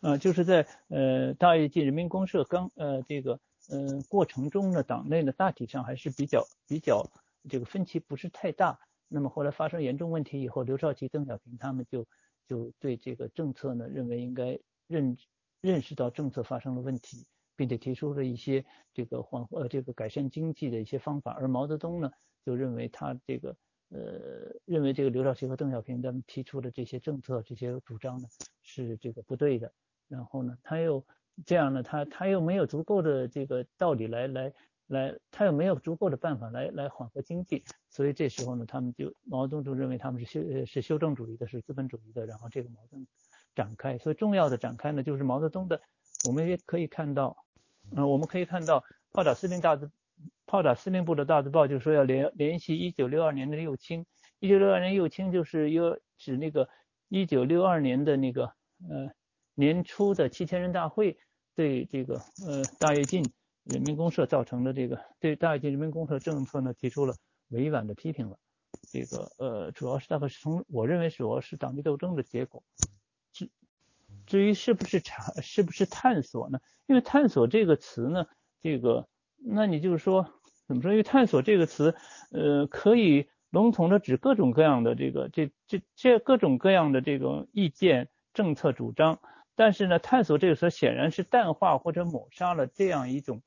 呃，就是在呃大跃进人民公社刚呃这个呃过程中呢，党内呢大体上还是比较比较这个分歧不是太大。那么后来发生严重问题以后，刘少奇、邓小平他们就就对这个政策呢，认为应该认认识到政策发生了问题，并且提出了一些这个缓呃这个改善经济的一些方法。而毛泽东呢，就认为他这个呃认为这个刘少奇和邓小平他们提出的这些政策、这些主张呢是这个不对的。然后呢，他又这样呢，他他又没有足够的这个道理来来。来，他又没有足够的办法来来缓和经济，所以这时候呢，他们就毛泽东就认为他们是修是修正主义的，是资本主义的，然后这个矛盾展开。所以重要的展开呢，就是毛泽东的，我们也可以看到，嗯，我们可以看到炮打司令大字炮打司令部的大字报就是说要联联系一九六二年的右倾，一九六二年右倾就是又指那个一九六二年的那个呃年初的七千人大会对这个呃大跃进。人民公社造成的这个对大跃进人民公社政策呢提出了委婉的批评了，这个呃主要是大概是从我认为主要是党内斗争的结果。至于是不是查是不是探索呢？因为探索这个词呢，这个那你就是说怎么说？因为探索这个词呃可以笼统的指各种各样的这个这这这各种各样的这种意见、政策、主张。但是呢，探索这个词显然是淡化或者抹杀了这样一种，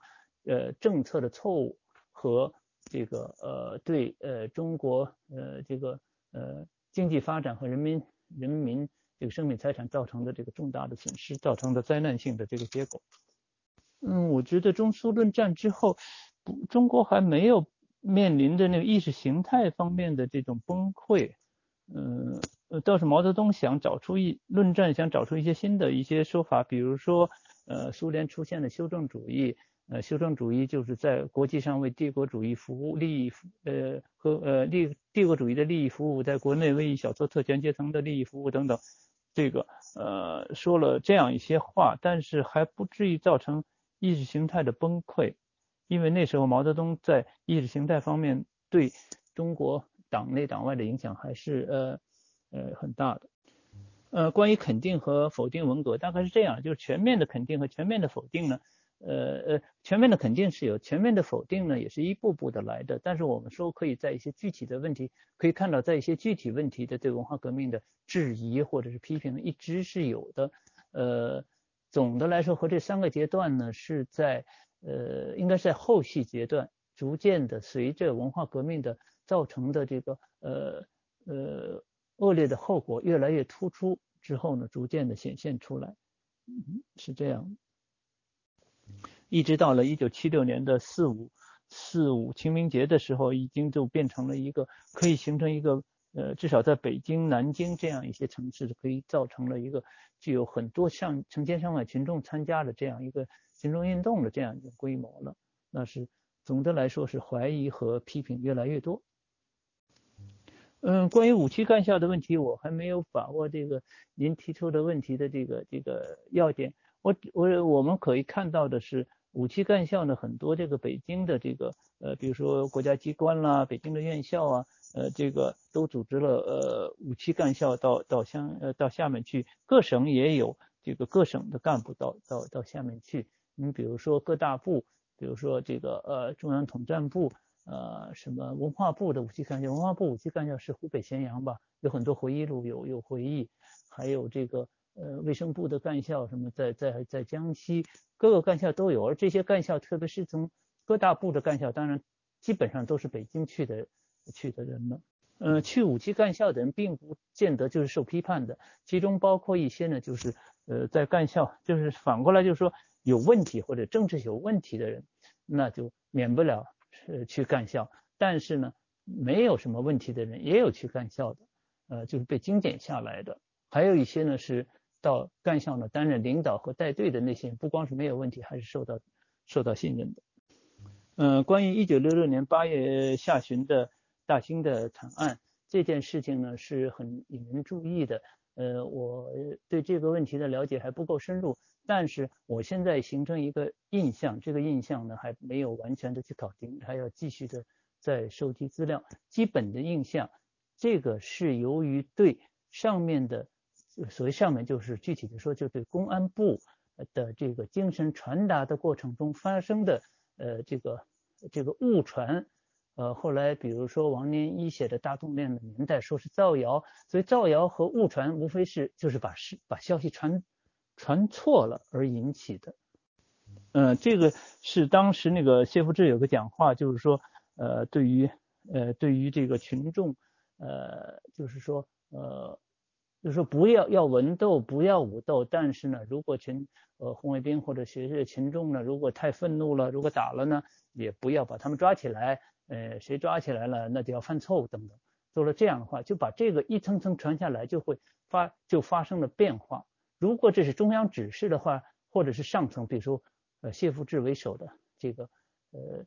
呃，政策的错误和这个呃对呃中国呃这个呃经济发展和人民人民这个生命财产造成的这个重大的损失造成的灾难性的这个结果。嗯，我觉得中苏论战之后，不，中国还没有面临着那个意识形态方面的这种崩溃。嗯。呃，倒是毛泽东想找出一论战，想找出一些新的一些说法，比如说，呃，苏联出现的修正主义，呃，修正主义就是在国际上为帝国主义服务利益，呃，和呃利帝国主义的利益服务，在国内为一小撮特权阶层的利益服务等等，这个呃说了这样一些话，但是还不至于造成意识形态的崩溃，因为那时候毛泽东在意识形态方面对中国党内党外的影响还是呃。呃，很大的。呃，关于肯定和否定文革，大概是这样，就是全面的肯定和全面的否定呢，呃呃，全面的肯定是有，全面的否定呢，也是一步步的来的。但是我们说，可以在一些具体的问题，可以看到，在一些具体问题的对文化革命的质疑或者是批评，一直是有的。呃，总的来说，和这三个阶段呢，是在呃，应该是在后续阶段，逐渐的随着文化革命的造成的这个呃呃。恶劣的后果越来越突出之后呢，逐渐的显现出来，嗯，是这样。一直到了一九七六年的四五四五清明节的时候，已经就变成了一个可以形成一个呃，至少在北京、南京这样一些城市，可以造成了一个具有很多上成千上万群众参加的这样一个群众运动的这样一个规模了。那是总的来说是怀疑和批评越来越多。嗯，关于五七干校的问题，我还没有把握这个您提出的问题的这个这个要点。我我我们可以看到的是，五七干校呢，很多这个北京的这个呃，比如说国家机关啦，北京的院校啊，呃，这个都组织了呃五七干校到到乡呃到下面去，各省也有这个各省的干部到到到下面去。你比如说各大部，比如说这个呃中央统战部。呃，什么文化部的五期干校？文化部五期干校是湖北咸阳吧？有很多回忆录，有有回忆，还有这个呃卫生部的干校，什么在在在江西各个干校都有。而这些干校，特别是从各大部的干校，当然基本上都是北京去的去的人了。呃，去五七干校的人，并不见得就是受批判的，其中包括一些呢，就是呃在干校，就是反过来就是说有问题或者政治有问题的人，那就免不了。呃，去干校，但是呢，没有什么问题的人也有去干校的，呃，就是被精简下来的。还有一些呢是到干校呢担任领导和带队的那些人，不光是没有问题，还是受到受到信任的。嗯，关于一九六六年八月下旬的大兴的惨案这件事情呢，是很引人注意的。呃，我对这个问题的了解还不够深入。但是我现在形成一个印象，这个印象呢还没有完全的去搞定，还要继续的再收集资料。基本的印象，这个是由于对上面的，所谓上面就是具体的说，就对公安部的这个精神传达的过程中发生的，呃，这个这个误传，呃，后来比如说王念一写的《大动乱的年代》，说是造谣，所以造谣和误传无非是就是把事把消息传传错了而引起的。嗯，这个是当时那个谢福志有个讲话，就是说，呃，对于呃对于这个群众，呃，就是说，呃，就说不要要文斗，不要武斗，但是呢，如果群呃红卫兵或者学生群众呢，如果太愤怒了，如果打了呢，也不要把他们抓起来，呃，谁抓起来了，那就要犯错误等等。做了这样的话，就把这个一层层传下来，就会发就发生了变化。如果这是中央指示的话，或者是上层，比如说。呃，谢富治为首的这个呃，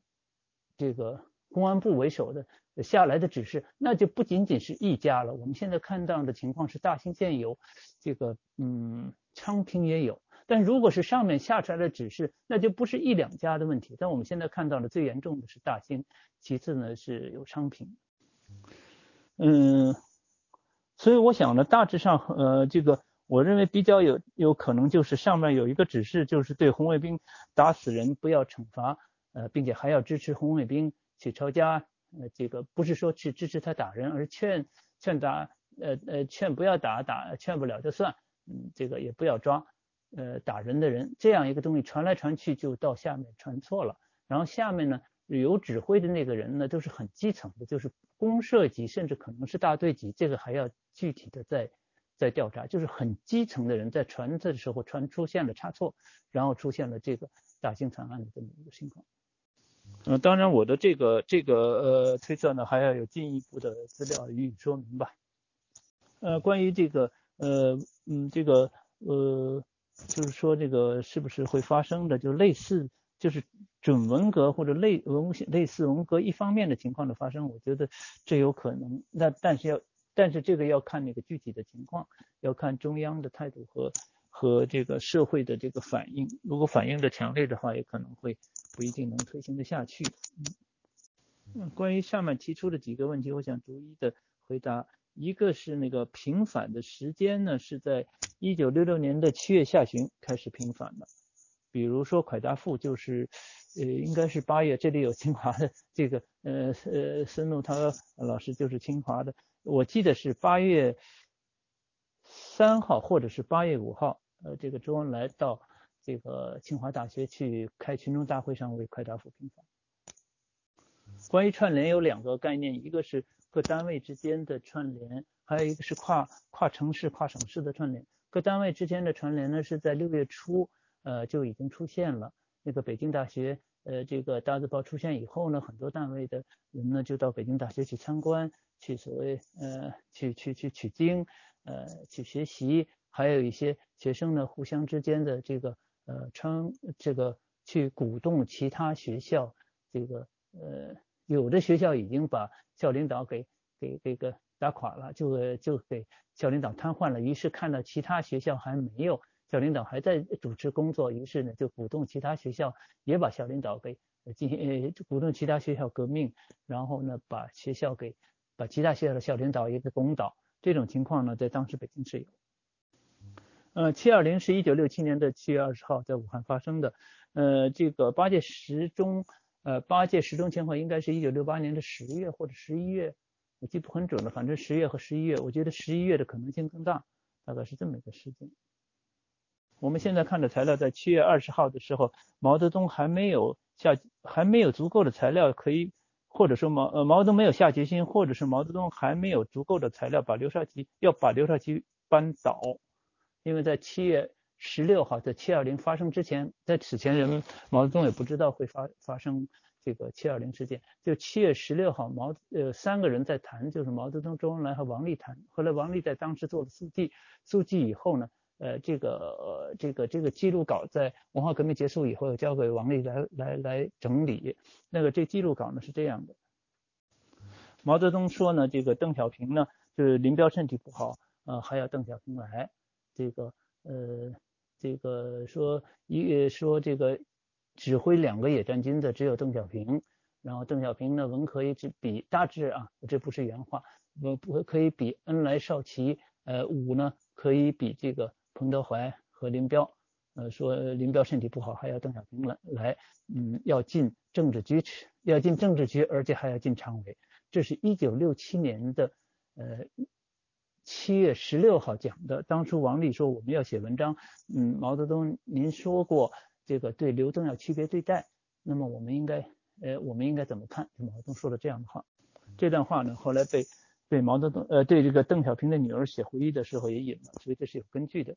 这个公安部为首的下来的指示，那就不仅仅是一家了。我们现在看到的情况是，大兴县有这个，嗯，昌平也有。但如果是上面下出来的指示，那就不是一两家的问题。但我们现在看到的最严重的是大兴，其次呢是有昌平。嗯，所以我想呢，大致上呃这个。我认为比较有有可能就是上面有一个指示，就是对红卫兵打死人不要惩罚，呃，并且还要支持红卫兵去抄家，呃，这个不是说去支持他打人，而劝劝打，呃呃，劝不要打，打劝不了就算，嗯，这个也不要抓，呃，打人的人，这样一个东西传来传去就到下面传错了，然后下面呢有指挥的那个人呢都是很基层的，就是公社级，甚至可能是大队级，这个还要具体的在。在调查，就是很基层的人在传的时候传出现了差错，然后出现了这个大兴惨案的这么一个情况。嗯，当然我的这个这个呃推测呢，还要有进一步的资料予以说明吧。呃，关于这个呃嗯这个呃就是说这个是不是会发生的，就类似就是准文革或者类文类似文革一方面的情况的发生，我觉得这有可能。那但是要。但是这个要看那个具体的情况，要看中央的态度和和这个社会的这个反应。如果反应的强烈的话，也可能会不一定能推行得下去。嗯，关于上面提出的几个问题，我想逐一的回答。一个是那个平反的时间呢，是在一九六六年的七月下旬开始平反的。比如说蒯大富就是呃应该是八月，这里有清华的这个呃呃孙怒涛老师就是清华的。我记得是八月三号或者是八月五号，呃，这个周恩来到这个清华大学去开群众大会上为快大富平反。关于串联有两个概念，一个是各单位之间的串联，还有一个是跨跨城市、跨省市的串联。各单位之间的串联呢，是在六月初呃就已经出现了。那个北京大学呃这个大字报出现以后呢，很多单位的人呢就到北京大学去参观。去所谓呃去去去取经呃去学习，还有一些学生呢互相之间的这个呃称这个去鼓动其他学校这个呃有的学校已经把校领导给给这个打垮了，就就给校领导瘫痪了。于是看到其他学校还没有校领导还在主持工作，于是呢就鼓动其他学校也把校领导给进行呃鼓动其他学校革命，然后呢把学校给。把其他学校的校领导也给攻倒，这种情况呢，在当时北京是有。呃，七二零是一九六七年的七月二十号在武汉发生的。呃，这个八届十中，呃，八届十中全会应该是一九六八年的十月或者十一月，我记不很准了，反正十月和十一月，我觉得十一月的可能性更大，大概是这么一个时间。我们现在看的材料，在七月二十号的时候，毛泽东还没有下，还没有足够的材料可以。或者说毛呃毛泽东没有下决心，或者是毛泽东还没有足够的材料把刘少奇要把刘少奇扳倒，因为在七月十六号在七二零发生之前，在此前人们毛泽东也不知道会发发生这个七二零事件。就七月十六号毛呃三个人在谈，就是毛泽东、周恩来和王力谈。后来王力在当时做了速记，速记以后呢。呃，这个这个这个记录稿在文化革命结束以后交给王力来来来整理。那个这记录稿呢是这样的：毛泽东说呢，这个邓小平呢就是林彪身体不好，呃，还要邓小平来。这个呃，这个说一说这个指挥两个野战军的只有邓小平，然后邓小平呢文可以只比大致啊，这不是原话，不不可以比恩来少奇，呃武呢可以比这个。彭德怀和林彪，呃，说林彪身体不好，还要邓小平来来，嗯，要进政治局去，要进政治局，而且还要进常委。这是一九六七年的呃七月十六号讲的。当初王力说我们要写文章，嗯，毛泽东您说过这个对刘邓要区别对待，那么我们应该呃我们应该怎么看？毛泽东说了这样的话。这段话呢，后来被被毛泽东呃对这个邓小平的女儿写回忆的时候也引了，所以这是有根据的。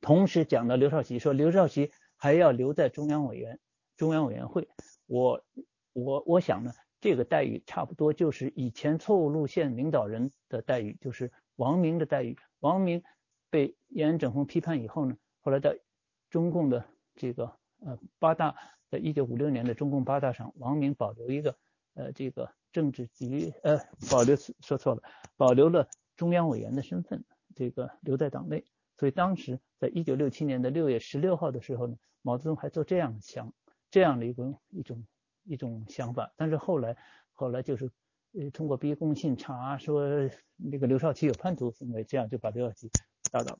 同时讲到刘少奇，说刘少奇还要留在中央委员中央委员会。我我我想呢，这个待遇差不多就是以前错误路线领导人的待遇，就是王明的待遇。王明被延安整风批判以后呢，后来在中共的这个呃八大，在一九五六年的中共八大上，王明保留一个呃这个政治局呃保留说错了，保留了中央委员的身份，这个留在党内。所以当时在一九六七年的六月十六号的时候呢，毛泽东还做这样想这样的一个一种一种想法，但是后来后来就是呃通过逼供信查说那个刘少奇有叛徒行为，这样就把刘少奇打倒了。